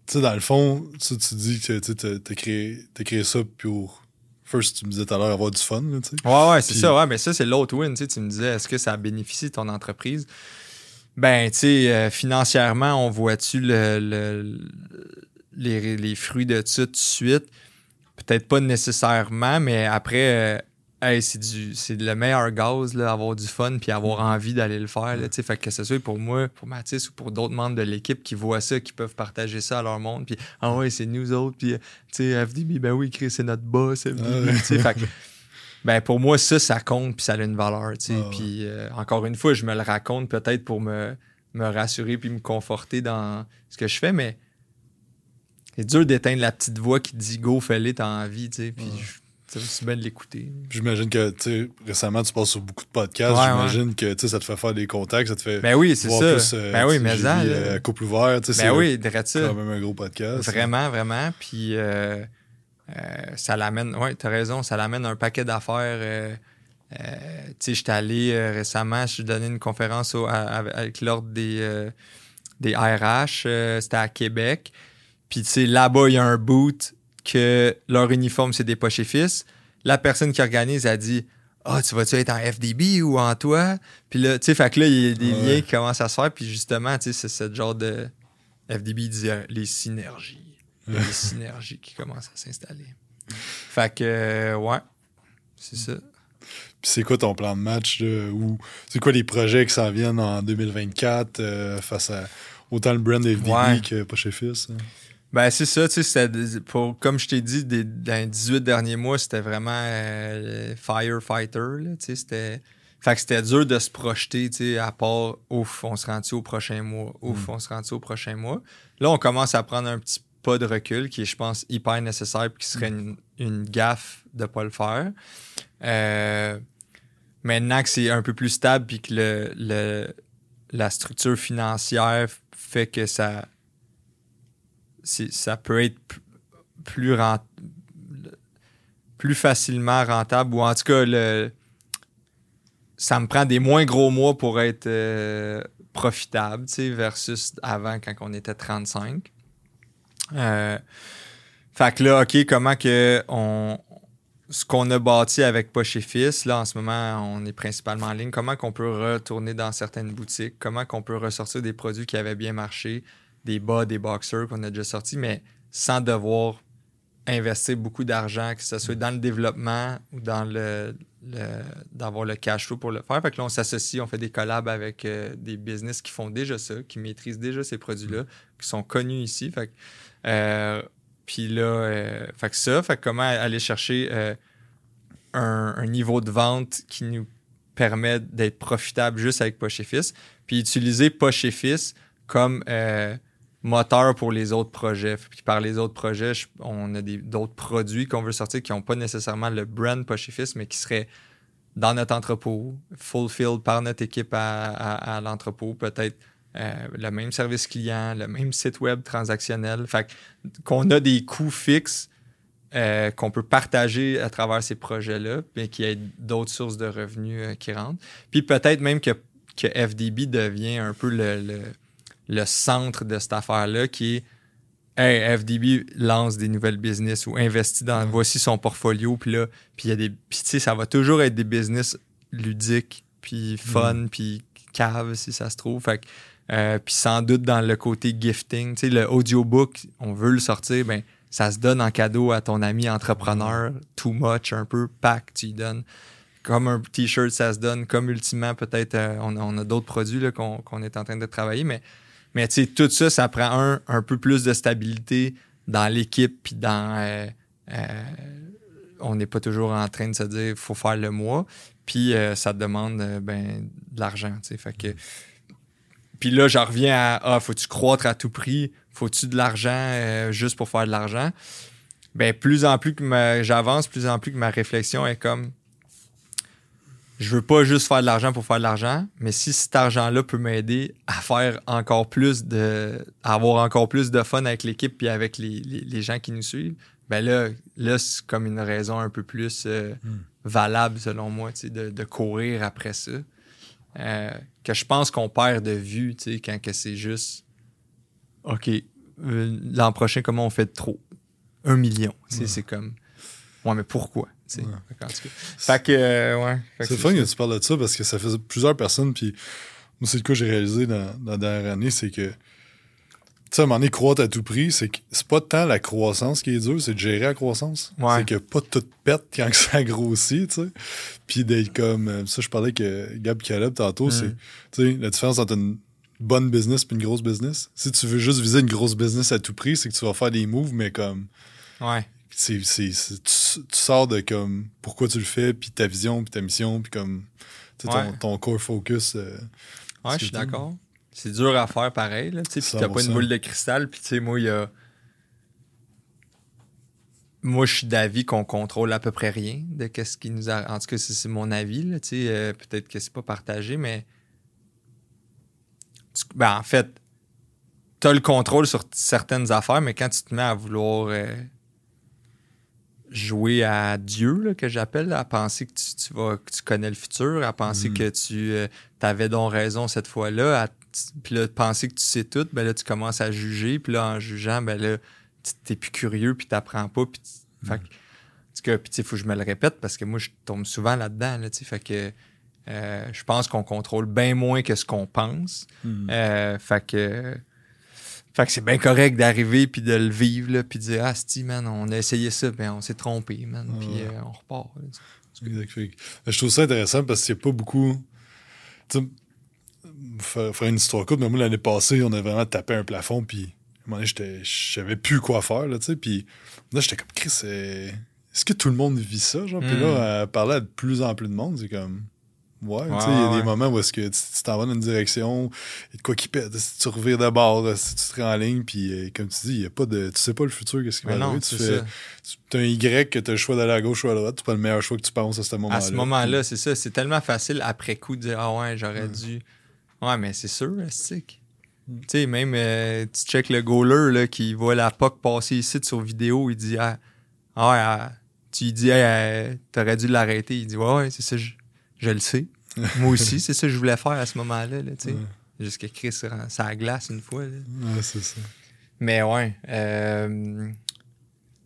Tu sais, dans le fond, tu, tu dis que tu as créé, créé ça pour First, tu me disais tout à l'heure avoir du fun. Là, ouais, ouais, c'est ça. Ouais, mais ça, c'est l'autre win. Tu me disais, est-ce que ça bénéficie ton entreprise? Ben, tu sais, euh, financièrement, on voit-tu le, les, fruits de ça tout de suite? Peut-être pas nécessairement, mais après, euh, c'est le meilleur gaz, là, avoir du fun puis avoir mm. envie d'aller le faire. Là, fait que ce soit pour moi, pour Mathis ou pour d'autres membres de l'équipe qui voient ça, qui peuvent partager ça à leur monde. Puis, ah ouais, c'est nous autres. Puis, tu sais, FDB, ben oui, c'est notre boss. FDB, fait ben pour moi, ça, ça compte puis ça a une valeur. Ah puis, euh, encore une fois, je me le raconte peut-être pour me, me rassurer puis me conforter dans ce que je fais, mais c'est dur d'éteindre la petite voix qui dit go, fais-le, t'as envie. Puis, c'est aussi bien de l'écouter. J'imagine que tu récemment, tu passes sur beaucoup de podcasts. J'imagine que ça te fait faire des contacts, ça te fait. Ben oui, c'est ça. Plus, euh, ben oui, mais ça. Euh, couple ouvert, tu sais. Ben oui, c'est quand même un gros podcast. Vraiment, vraiment. Puis euh, ça l'amène. Oui, tu as raison, ça l'amène un paquet d'affaires. tu sais, j'étais allé récemment, je donné une conférence avec l'ordre des, des RH. C'était à Québec. Puis, tu sais, là-bas, il y a un boot que leur uniforme, c'est des poches fils. La personne qui organise a dit Ah, tu vas-tu être en FDB ou en toi Puis là, tu sais, fait que là, il y a des liens qui commencent à se faire. Puis justement, tu sais, c'est ce genre de. FDB disait euh, les synergies. les synergies qui commencent à s'installer. Fait que, euh, ouais, c'est ça. Puis c'est quoi ton plan de match? ou c'est quoi les projets qui s'en viennent en 2024 euh, face à autant le brand FDB que Poche Fils? Hein? Ben, c'est ça, tu sais, pour, comme je t'ai dit, dans les 18 derniers mois, c'était vraiment euh, firefighter, tu sais, c'était... Fait que c'était dur de se projeter, tu sais, à part, ouf, on se rend au prochain mois, ouf, mm. on se rend au prochain mois? Là, on commence à prendre un petit pas de recul qui est, je pense, hyper nécessaire et qui serait mm. une, gaffe de ne pas le faire. Euh, maintenant que c'est un peu plus stable puis que le, la structure financière fait que ça ça peut être plus facilement rentable ou en tout cas ça me prend des moins gros mois pour être euh, profitable, versus avant quand on était 35. Euh, fait que là, OK, comment que ce qu'on a bâti avec Poche Fils, là, en ce moment, on est principalement en ligne. Comment qu'on peut retourner dans certaines boutiques? Comment qu'on peut ressortir des produits qui avaient bien marché? Des bas, des boxers qu'on a déjà sortis, mais sans devoir investir beaucoup d'argent, que ce soit dans le développement ou dans le, d'avoir le cash flow pour le faire. Fait que là, on s'associe, on fait des collabs avec euh, des business qui font déjà ça, qui maîtrisent déjà ces produits-là, qui sont connus ici. Fait que, euh, puis là, euh, fait que ça, fait comment aller chercher un, niveau de vente qui nous permet d'être profitable juste avec Poche et puis utiliser Poche et comme moteur pour les autres projets. Puis par les autres projets, on a d'autres produits qu'on veut sortir qui n'ont pas nécessairement le brand Pochifis, mais qui seraient dans notre entrepôt, fulfilled par notre équipe à, l'entrepôt, peut-être euh, le même service client, le même site web transactionnel. Fait qu'on a des coûts fixes euh, qu'on peut partager à travers ces projets-là, puis qu'il y ait d'autres sources de revenus euh, qui rentrent. Puis peut-être même que, que, FDB devient un peu le, le, centre de cette affaire-là, qui est Hey, FDB lance des nouvelles business ou investit dans voici son portfolio, puis là, puis il y a des. Puis tu sais, ça va toujours être des business ludiques, puis fun, mm. puis cave si ça se trouve. Fait euh, puis sans doute dans le côté gifting, tu sais, le audiobook, on veut le sortir, ben ça se donne en cadeau à ton ami entrepreneur, too much, un peu, pack, tu y donnes. Comme un t-shirt, ça se donne. Comme ultimement, peut-être, euh, on, a d'autres produits qu'on est en train de travailler, mais, mais tu sais, tout ça, ça prend un, un peu plus de stabilité dans l'équipe, puis dans. Euh, euh, on n'est pas toujours en train de se dire faut faire le mois, puis ça demande ben, de l'argent, tu sais. Fait que. Puis là, j'en reviens à Ah, faut-tu croître à tout prix? Faut-tu de l'argent euh, juste pour faire de l'argent? Ben, plus en plus que j'avance, plus en plus que ma réflexion est comme je veux pas juste faire de l'argent pour faire de l'argent, mais si cet argent-là peut m'aider à faire encore plus de. à avoir encore plus de fun avec l'équipe et avec les, gens qui nous suivent, ben là, là c'est comme une raison un peu plus euh, hmm. valable, selon moi, de, de courir après ça. Euh, que je pense qu'on perd de vue, quand que c'est juste OK, euh, l'an prochain, comment on fait trop? Un million. C'est comme. Ouais, mais pourquoi? Ouais. Fait que, euh, ouais. C'est fun que tu parles de ça parce que ça fait plusieurs personnes, puis moi, c'est le cas que j'ai réalisé dans, la dernière année, c'est que, tu sais, à un moment donné, croître à tout prix, c'est que c'est pas tant la croissance qui est dure, c'est de gérer la croissance. C'est que pas tout pète quand ça grossit, tu sais. Puis d'être comme, euh, ça, je parlais que Gab Caleb tantôt, c'est, mm. tu sais, la différence entre une bonne business puis une grosse business. Si tu veux juste viser une grosse business à tout prix, c'est que tu vas faire des moves, mais comme. Ouais. C'est, tu, sors de comme pourquoi tu le fais, puis ta vision, puis ta mission, puis comme ton, ton, core focus. Euh, ouais, je suis d'accord. C'est dur à faire pareil, là, tu sais, t'as pas une boule de cristal, puis tu sais, moi, il y a. Moi, je suis d'avis qu'on contrôle à peu près rien de qu'est-ce qui nous a. En tout cas, c'est mon avis, là, tu sais, euh, peut-être que c'est pas partagé, mais ben, en fait, tu as le contrôle sur certaines affaires, mais quand tu te mets à vouloir euh, jouer à Dieu, que j'appelle, à penser que tu, vas, que tu connais le futur, à penser mm. que tu euh, avais donc raison cette fois-là, puis là, penser que tu sais tout, ben là, tu commences à juger, puis là, en jugeant, ben là, t'es plus curieux, puis t'apprends pas, puis mm. fait que, puis il faut que je me le répète parce que moi, je tombe souvent là-dedans, là, fait que euh, je pense qu'on contrôle bien moins que ce qu'on pense. Hmm. Euh, fait que, fait que c'est bien correct d'arriver puis de le vivre puis de dire ah si man on a essayé ça mais on s'est trompé man puis euh, on repart. Je trouve ça intéressant parce qu'il n'y a pas beaucoup. Faire, faire une histoire courte, mais moi l'année passée on a vraiment tapé un plafond puis à un moment donné je savais plus quoi faire là tu sais puis là j'étais comme Chris est-ce que tout le monde vit ça genre? Puis là hmm. à parler à de plus en plus de monde c'est comme Ouais, il y a des moments où est-ce que tu t'en vas dans une direction, et de quoi qui pète, si tu revires de bord, si tu te rends en ligne, puis euh, comme tu dis, il y a pas de, tu sais pas le futur, qu'est-ce qui va arriver. Tu fais, tu as un Y, que tu as le choix d'aller à gauche ou à droite, tu pas le meilleur choix que tu penses à ce moment-là. À ce moment-là, c'est ça. C'est tellement facile après coup de dire, ah ouais, j'aurais dû. Ouais, mais c'est sûr, c'est mm. Tu sais, même, euh, tu check le goaler là, qui voit la POC passer ici sur vidéo, il dit, ah, ah ouais, ah, tu lui dis, hey, t'aurais dû l'arrêter. Il dit, ouais, ouais, c'est ça, je le sais. Moi aussi, c'est ça que je voulais faire à ce moment-là. Là, sais. Jusqu'à Chris ça glace une fois. Ouais, c'est ça. Mais ouais. Euh,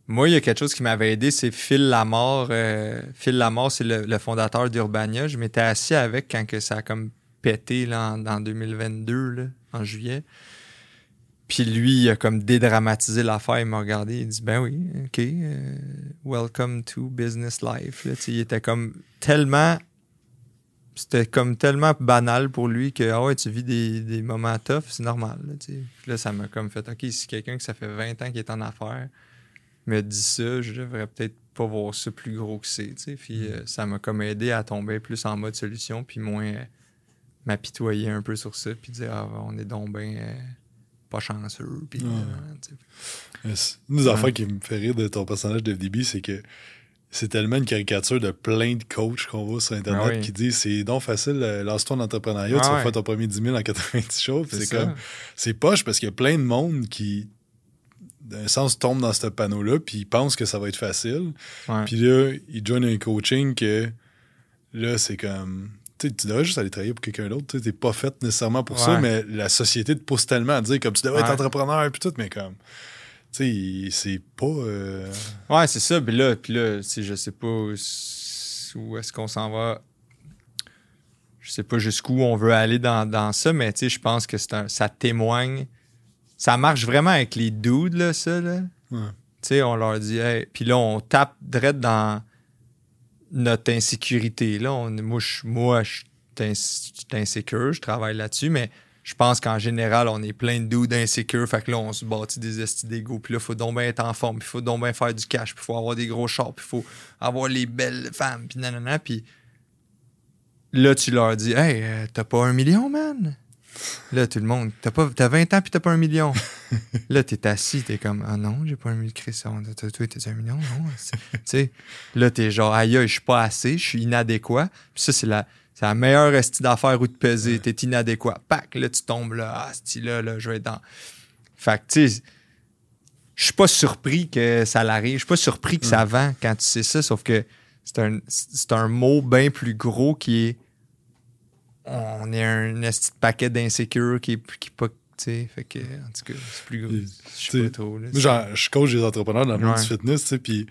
moi, il y a quelque chose qui m'avait aidé, c'est Phil Lamar. Euh, Phil Lamar, c'est le, fondateur d'Urbania. Je m'étais assis avec quand que ça a comme pété là, en, 2022, là, en juillet. Puis lui, il a comme dédramatisé l'affaire. Il m'a regardé. Il dit Ben oui, OK, euh, welcome to business life. il était comme tellement c'était comme tellement banal pour lui que ah ouais, tu vis des, moments tough, c'est normal. Là, ça m'a comme fait OK, si quelqu'un que ça fait 20 ans qui est en affaires me dit ça, je devrais peut-être pas voir ça plus gros que c'est. Puis mm. euh, ça m'a comme aidé à tomber plus en mode solution, puis moins euh, m'apitoyer un peu sur ça, puis dire ah, on est donc bien euh, pas chanceux. Puis, Une des affaires qui me fait rire de ton personnage de FDB, c'est que c'est tellement une caricature de plein de coachs qu'on voit sur Internet ah qui disent c'est donc facile, euh, lance-toi en entrepreneuriat, tu ah vas faire ton premier 10 000 en 90 jours. C'est comme, c'est poche parce qu'il y a plein de monde qui, d'un sens, tombe dans ce panneau-là, puis ils pensent que ça va être facile. Puis là, ils joignent un coaching que là, c'est comme. tu devrais juste aller travailler pour quelqu'un d'autre. Tu n'es pas fait nécessairement pour ça, mais la société te pousse tellement à dire comme tu devrais être entrepreneur, puis tout, mais comme. Tu sais, c'est pas. Euh, ouais, c'est ça. Puis là, puis là je sais pas où est-ce qu'on s'en va. Je sais pas jusqu'où on veut aller dans, ça, mais tu sais, je pense que un, ça témoigne. Ça marche vraiment avec les dudes, là, ça, là. Tu sais, on leur dit, hey. Puis là, on tape direct dans notre insécurité. Là, on, moi, je, moi, je suis insécure, je travaille là-dessus, mais je pense qu'en général, on est plein de dudes insécures. Fait que là, on se bâtit des estis d'ego. Puis là, il faut donc bien être en forme. Puis il faut donc bien faire du cash. Puis il faut avoir des gros chars. Puis il faut avoir les belles femmes. Puis nanana. Puis là, tu leur dis Hey, euh, t'as pas un million, man? Là, tout le monde, t'as, pas, t'as 20 ans puis t'as pas un million. là, t'es assis, t'es comme, ah non, j'ai pas un million. Chris, toi, t'as un million, non? tu sais, là, t'es genre, aïe, je suis pas assez, je suis inadéquat. Puis ça, c'est la, c'est la meilleure style d'affaires où te peser. T'es inadéquat. Pac, là, tu tombes là. Ah, style-là, là, je vais être dans. Fait que, tu sais, je suis pas surpris que ça l'arrive. Je suis pas surpris que ça vend quand tu sais ça, sauf que c'est un, un mot bien plus gros qui est. On est un petit paquet d'insécures qui est qui pas. sais fait que, en tout cas, c'est plus gros. Je sais pas trop. Là, genre, je coach des entrepreneurs dans le monde du fitness, tu sais, puis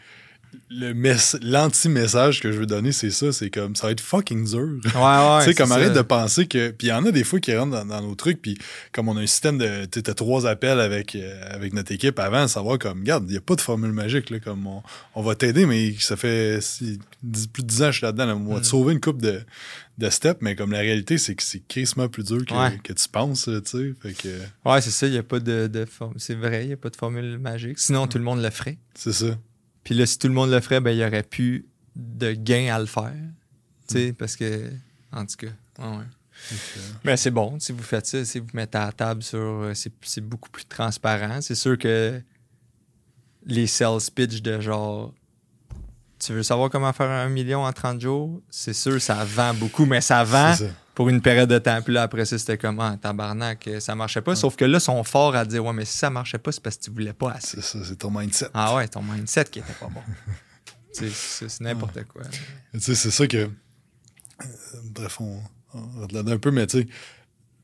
l'anti-message que je veux donner, c'est ça. C'est comme, ça va être fucking dur. Ouais, ouais. tu sais, comme arrête de penser que. Puis il y en a des fois qui rentrent dans, nos trucs, puis comme on a un système de. Tu as trois appels avec, euh, avec notre équipe avant, savoir comme, regarde, il n'y a pas de formule magique, là. Comme on, va t'aider, mais ça fait plus de 10 ans que je suis là-dedans. on va te mm. sauver une coupe de, de steps, mais comme la réalité, c'est que c'est crissement plus dur que, que tu penses, tu sais. Fait que... Ouais, c'est ça, il n'y a pas de, de C'est vrai, il n'y a pas de formule magique. Sinon, tout le monde le ferait. C'est ça. Puis là, si tout le monde le ferait, ben, il y aurait plus de gain à le faire. Tu sais, parce que, en tout cas, ouais. Mais c'est bon, si vous faites ça, si vous mettez à la table sur. Euh, c'est beaucoup plus transparent. C'est sûr que les sales pitch de genre. Tu veux savoir comment faire un million en 30 jours? C'est sûr, ça vend beaucoup, mais ça vend pour une période de temps. Puis là, après ça, c'était comme, ah, tabarnak, ça marchait pas. Sauf que là, ils sont forts à dire, ouais, mais si ça marchait pas, c'est parce que tu voulais pas assez. C'est ça, c'est ton mindset. Ah ouais, ton mindset qui était pas bon. c'est n'importe quoi. Tu sais, c'est ça que. Euh, bref, on, on un peu, mais tu sais,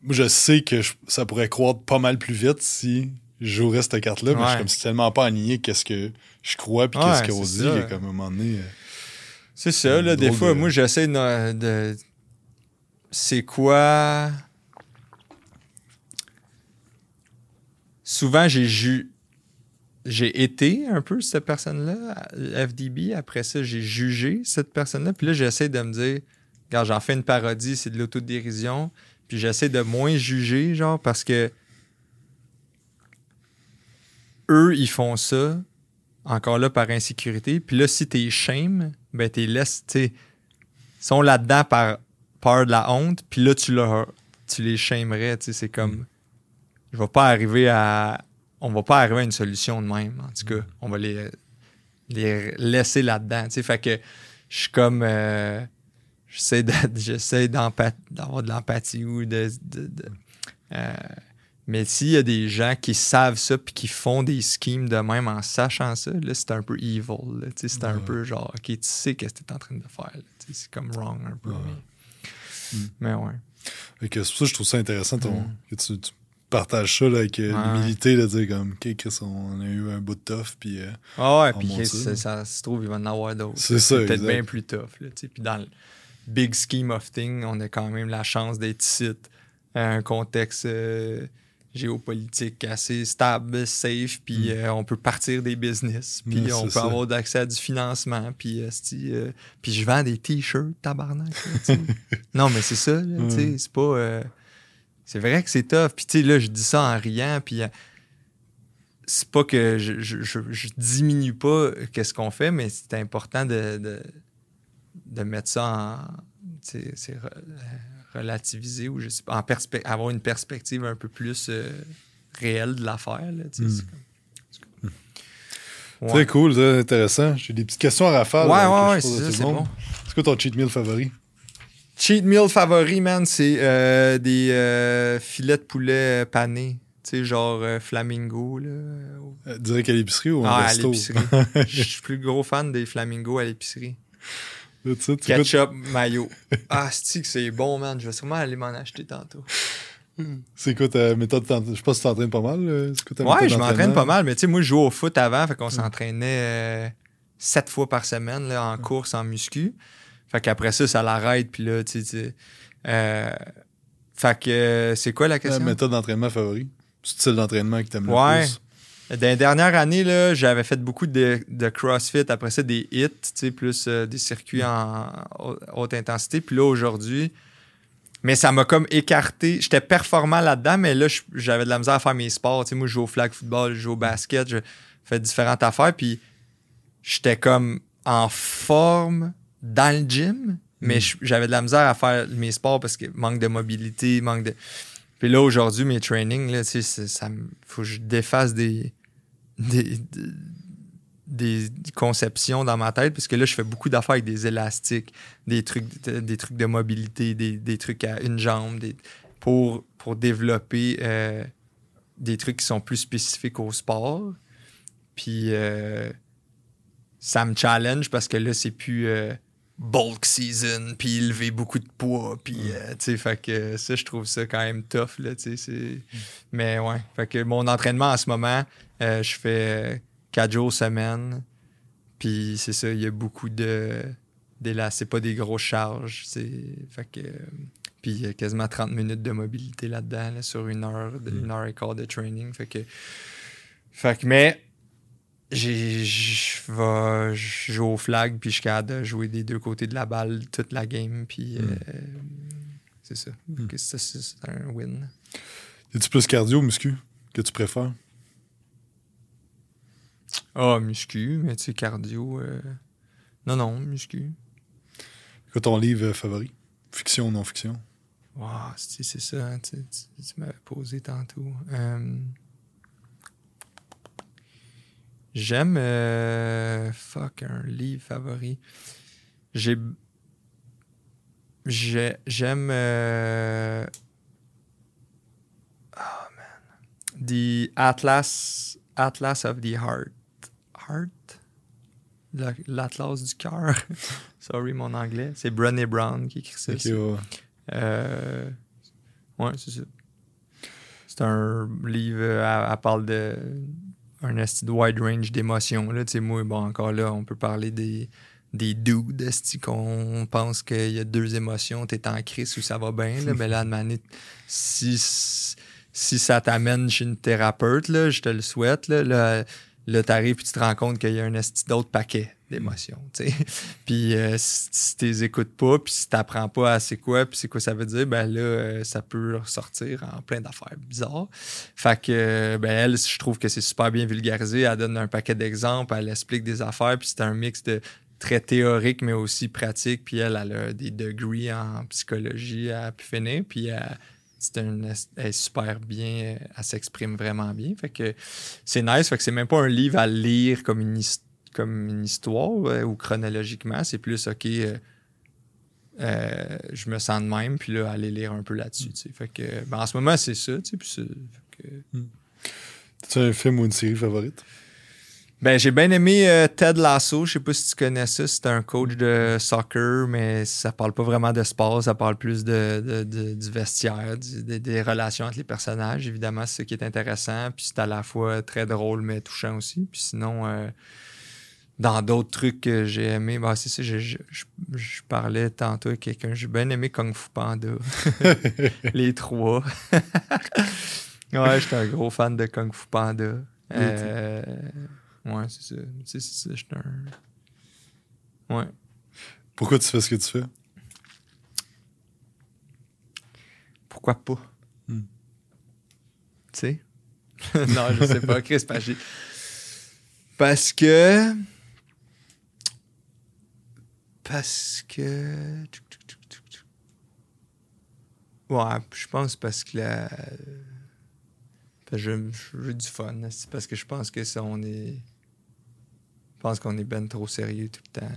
moi, je sais que ça pourrait croître pas mal plus vite si je jouerais cette carte-là, mais je suis comme tellement pas aligné qu'est-ce que je crois puis qu'est-ce qu'on dit, comme à un moment donné. Euh, c'est ça, là, des fois, moi, j'essaie de c'est quoi? Souvent, j'ai ju... j'ai été un peu cette personne-là, FDB. Après ça, j'ai jugé cette personne-là. Puis là, j'essaie de me dire, quand j'en fais une parodie, c'est de l'autodérision. Puis j'essaie de moins juger, genre, parce que eux, ils font ça, encore là, par insécurité. Puis là, si t'es shame, ben t'es laisses, tu sont là-dedans par peur de la honte, puis là, tu, leur, tu les shamerais. C'est comme. Je vais pas arriver à. On va pas arriver à une solution de même. En tout cas, on va les, les laisser là-dedans. Fait que je suis comme. Euh, j'essaie d'avoir de l'empathie ou de. Euh, mais s'il y a des gens qui savent ça puis qui font des schemes de même en sachant ça, là, c'est un peu evil. C'est un peu genre, OK, tu sais qu'est-ce que tu es en train de faire. C'est comme wrong un peu. Mm. Mais ouais. c'est pour ça que je trouve ça intéressant mm. que tu, partages ça avec euh, l'humilité, de dire comme, OK, on a eu un bout de tough, puis. Euh, ah ouais, puis ça, se trouve, il va en avoir d'autres. C'est ça. Peut-être bien plus tough. Là, puis dans le big scheme of things, on a quand même la chance d'être ici, un contexte. Euh, géopolitique assez stable, safe, puis mm. euh, on peut partir des business, puis on peut avoir d'accès à du financement, puis euh, puis je vends des t-shirts, tabarnak. non, mais c'est ça, c'est pas... Euh, c'est vrai que c'est tough, puis tu sais, là, je dis ça en riant, puis c'est pas que je, je, diminue pas qu'est-ce qu'on fait, mais c'est important de, de, mettre ça en... C'est relativiser ou je sais pas, en avoir une perspective un peu plus euh, réelle de l'affaire. Hmm. Très cool, très intéressant. J'ai des petites questions à rafale. Ouais, ouais, ouais, c'est ça, bon. C'est quoi ton cheat meal favori? Cheat meal favori, man, c'est euh, des euh, filets de poulet panés. Tu sais, genre euh, flamingo. Là. Euh, direct à l'épicerie ou ah, à l'épicerie. Je suis plus gros fan des flamingos à l'épicerie. Ketchup, mayo. Ah, c'est que c'est bon, man? Je vais sûrement aller m'en acheter tantôt. C'est quoi ta méthode? Je sais pas si tu t'entraînes pas mal. ouais, je m'entraîne pas mal, mais tu sais, moi, je joue au foot avant, fait qu'on s'entraînait sept fois par semaine là, en course, en muscu. Fait qu'après ça, ça l'arrête, puis là, tu sais. Euh, fait que c'est quoi la question? La méthode d'entraînement favori? Style d'entraînement que t'aimes ouais. le plus? Dans les dernières années, là, j'avais fait beaucoup de, de, CrossFit, après ça, des hits, plus euh, des circuits en haute intensité. Puis là, aujourd'hui, mais ça m'a comme écarté. J'étais performant là-dedans, mais là, j'avais de la misère à faire mes sports. Moi, je joue au flag football, je joue au basket, je fais différentes affaires. Puis j'étais comme en forme dans le gym, mais mm. j'avais de la misère à faire mes sports parce que manque de mobilité, manque de. Puis là, aujourd'hui, mes trainings, là, tu ça faut que je défasse des, des, des, conceptions dans ma tête parce que là, je fais beaucoup d'affaires avec des élastiques, des trucs, des trucs de mobilité, des, trucs à une jambe, pour, pour développer euh, des trucs qui sont plus spécifiques au sport. Puis euh, ça me challenge parce que là, c'est plus. Euh, bulk season, puis lever beaucoup de poids, puis, euh, tu sais, fait que ça, je trouve ça quand même tough, là, tu sais, Mais ouais, fait que mon entraînement en ce moment, euh, je fais quatre jours semaine, puis c'est ça, il y a beaucoup de... Là, c'est pas des grosses charges, c'est... Fait que... Puis il y a quasiment 30 minutes de mobilité là-dedans, sur une heure, une heure et quart de training, fait que... Fait que, mais je vais jouer au flag, puis je suis capable de jouer des deux côtés de la balle toute la game, puis hmm. euh, c'est ça. Hmm. C'est un win. Es-tu plus cardio ou muscu que tu préfères? Ah, muscu, mais tu sais, cardio. Euh, non, non, muscu. Quoi ton livre favori? Fiction ou non-fiction? Wow, c'est ça, hein, tu, m'avais posé tantôt. Euh, J'aime. Euh, fuck, un livre favori. J'ai. J'aime. Euh, oh man. The Atlas. Atlas of the Heart. Heart? L'Atlas du cœur. Sorry, mon anglais. C'est Brené Brown qui écrit ça. ouais, euh, ouais c'est ça. C'est un livre. Elle, parle de un de wide range d'émotions. Là, moi, bon, encore là, on peut parler des, des dudes qu'on pense qu'il y a deux émotions, t'es en crise ou ça va bien. Là, ben là, de si, si ça t'amène chez une thérapeute, là, je te le souhaite, là, là t'arrives et tu te rends compte qu'il y a un d'autres paquets d'émotions. puis euh, si, tu les écoutes pas, puis si tu n'apprends pas à c'est quoi, puis c'est quoi ça veut dire, ben là, euh, ça peut ressortir en plein d'affaires bizarres. Fait que, ben elle, je trouve que c'est super bien vulgarisé. Elle donne un paquet d'exemples, elle explique des affaires, puis c'est un mix de très théorique, mais aussi pratique. Puis elle, a des degrés en psychologie à finir, puis elle, c'est elle est super bien, elle s'exprime vraiment bien. Fait que c'est nice. Fait que c'est même pas un livre à lire comme une comme une histoire ou chronologiquement. C'est plus, OK, euh, euh, je me sens de même, puis là, aller lire un peu là-dessus. Fait que, ben, en ce moment, c'est ça. Puis hmm. tu un film ou une série favorite? Ben, j'ai bien aimé euh, Ted Lasso. Je sais pas si tu connais ça. C'est un coach de soccer, mais ça parle pas vraiment de sport. Ça parle plus de, du vestiaire, des relations entre les personnages. Évidemment, c'est ce qui est intéressant. Puis c'est à la fois très drôle, mais touchant aussi. Puis sinon, dans d'autres trucs que j'ai aimé, bah, c'est ça, je, je, je, parlais tantôt avec quelqu'un, j'ai bien aimé Kung Fu Panda. Les trois. ouais, j'étais un gros fan de Kung Fu Panda. Euh, ouais, c'est ça. C'est ça, j'étais un. Ouais. Pourquoi tu fais ce que tu fais? Pourquoi pas? Hmm. Tu sais? non, je sais pas, Chris, parce que parce que. Ouais, je pense parce que la. je, veux du fun. C'est parce que je pense que ça, on est. pense qu'on est ben trop sérieux tout le temps.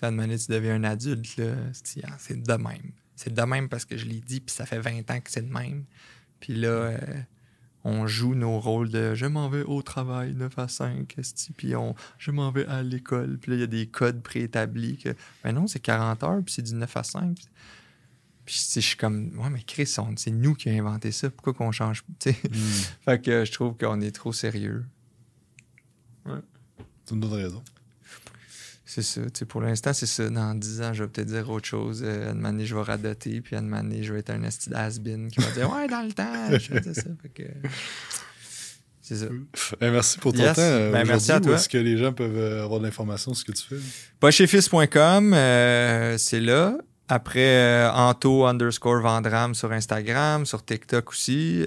Là, de manière, tu deviens un adulte, là, c'est de même. C'est de même parce que je l'ai dit, puis ça fait 20 ans que c'est de même. Puis là, euh, on joue nos rôles de je m'en vais au travail 9 à 5, puis on, je m'en vais à l'école. Puis là, il y a des codes préétablis que, ben non, c'est 40 heures, puis c'est du 9 à 5. Puis je suis comme, ouais, mais Chris, c'est nous qui avons inventé ça. Pourquoi qu'on change? Mm. fait que je trouve qu'on est trop sérieux. C'est une autre raison. C'est ça. Pour l'instant, c'est ça. Dans 10 ans, je vais peut-être dire autre chose. Euh, une année, je vais radoter. Puis une année, je vais être un esti has-been qui va dire Ouais, dans le temps, je faisais ça. Fait que... C'est ça. Ben, merci pour ton temps. Ben, merci à toi. Est-ce que les gens peuvent euh, avoir de l'information sur ce que tu fais? Pochefils.com, euh, c'est là. Après, Anto underscore Vandram sur Instagram, sur TikTok aussi.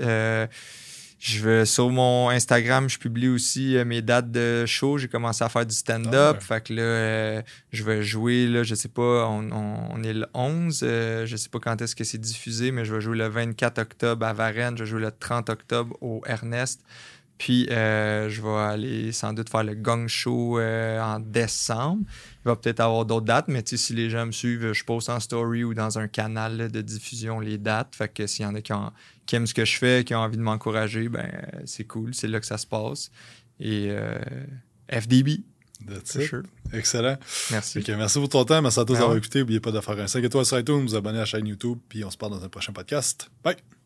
Je vais sur mon Instagram, je publie aussi euh, mes dates de show. J'ai commencé à faire du stand-up. Ah fait que là, euh, je vais jouer, là, je sais pas, on, est le 11. Euh, je sais pas quand est-ce que c'est diffusé, mais je vais jouer le 24 octobre à Varennes. Je vais jouer le 30 octobre au Ernest. Puis je vais aller sans doute faire le Gong Show en décembre. Il va peut-être avoir d'autres dates, mais si les gens me suivent, je poste en story ou dans un canal de diffusion les dates. Fait que s'il y en a qui, ont, qui aiment ce que je fais, qui ont envie de m'encourager, ben c'est cool, c'est là que ça se passe. Et euh, FDB. Excellent. Merci. merci pour ton temps. Merci à tous ben d'avoir écouté. N'oubliez pas de faire un 5 étoiles sur iTunes, vous abonner à la chaîne YouTube, puis on se parle dans un prochain podcast. Bye!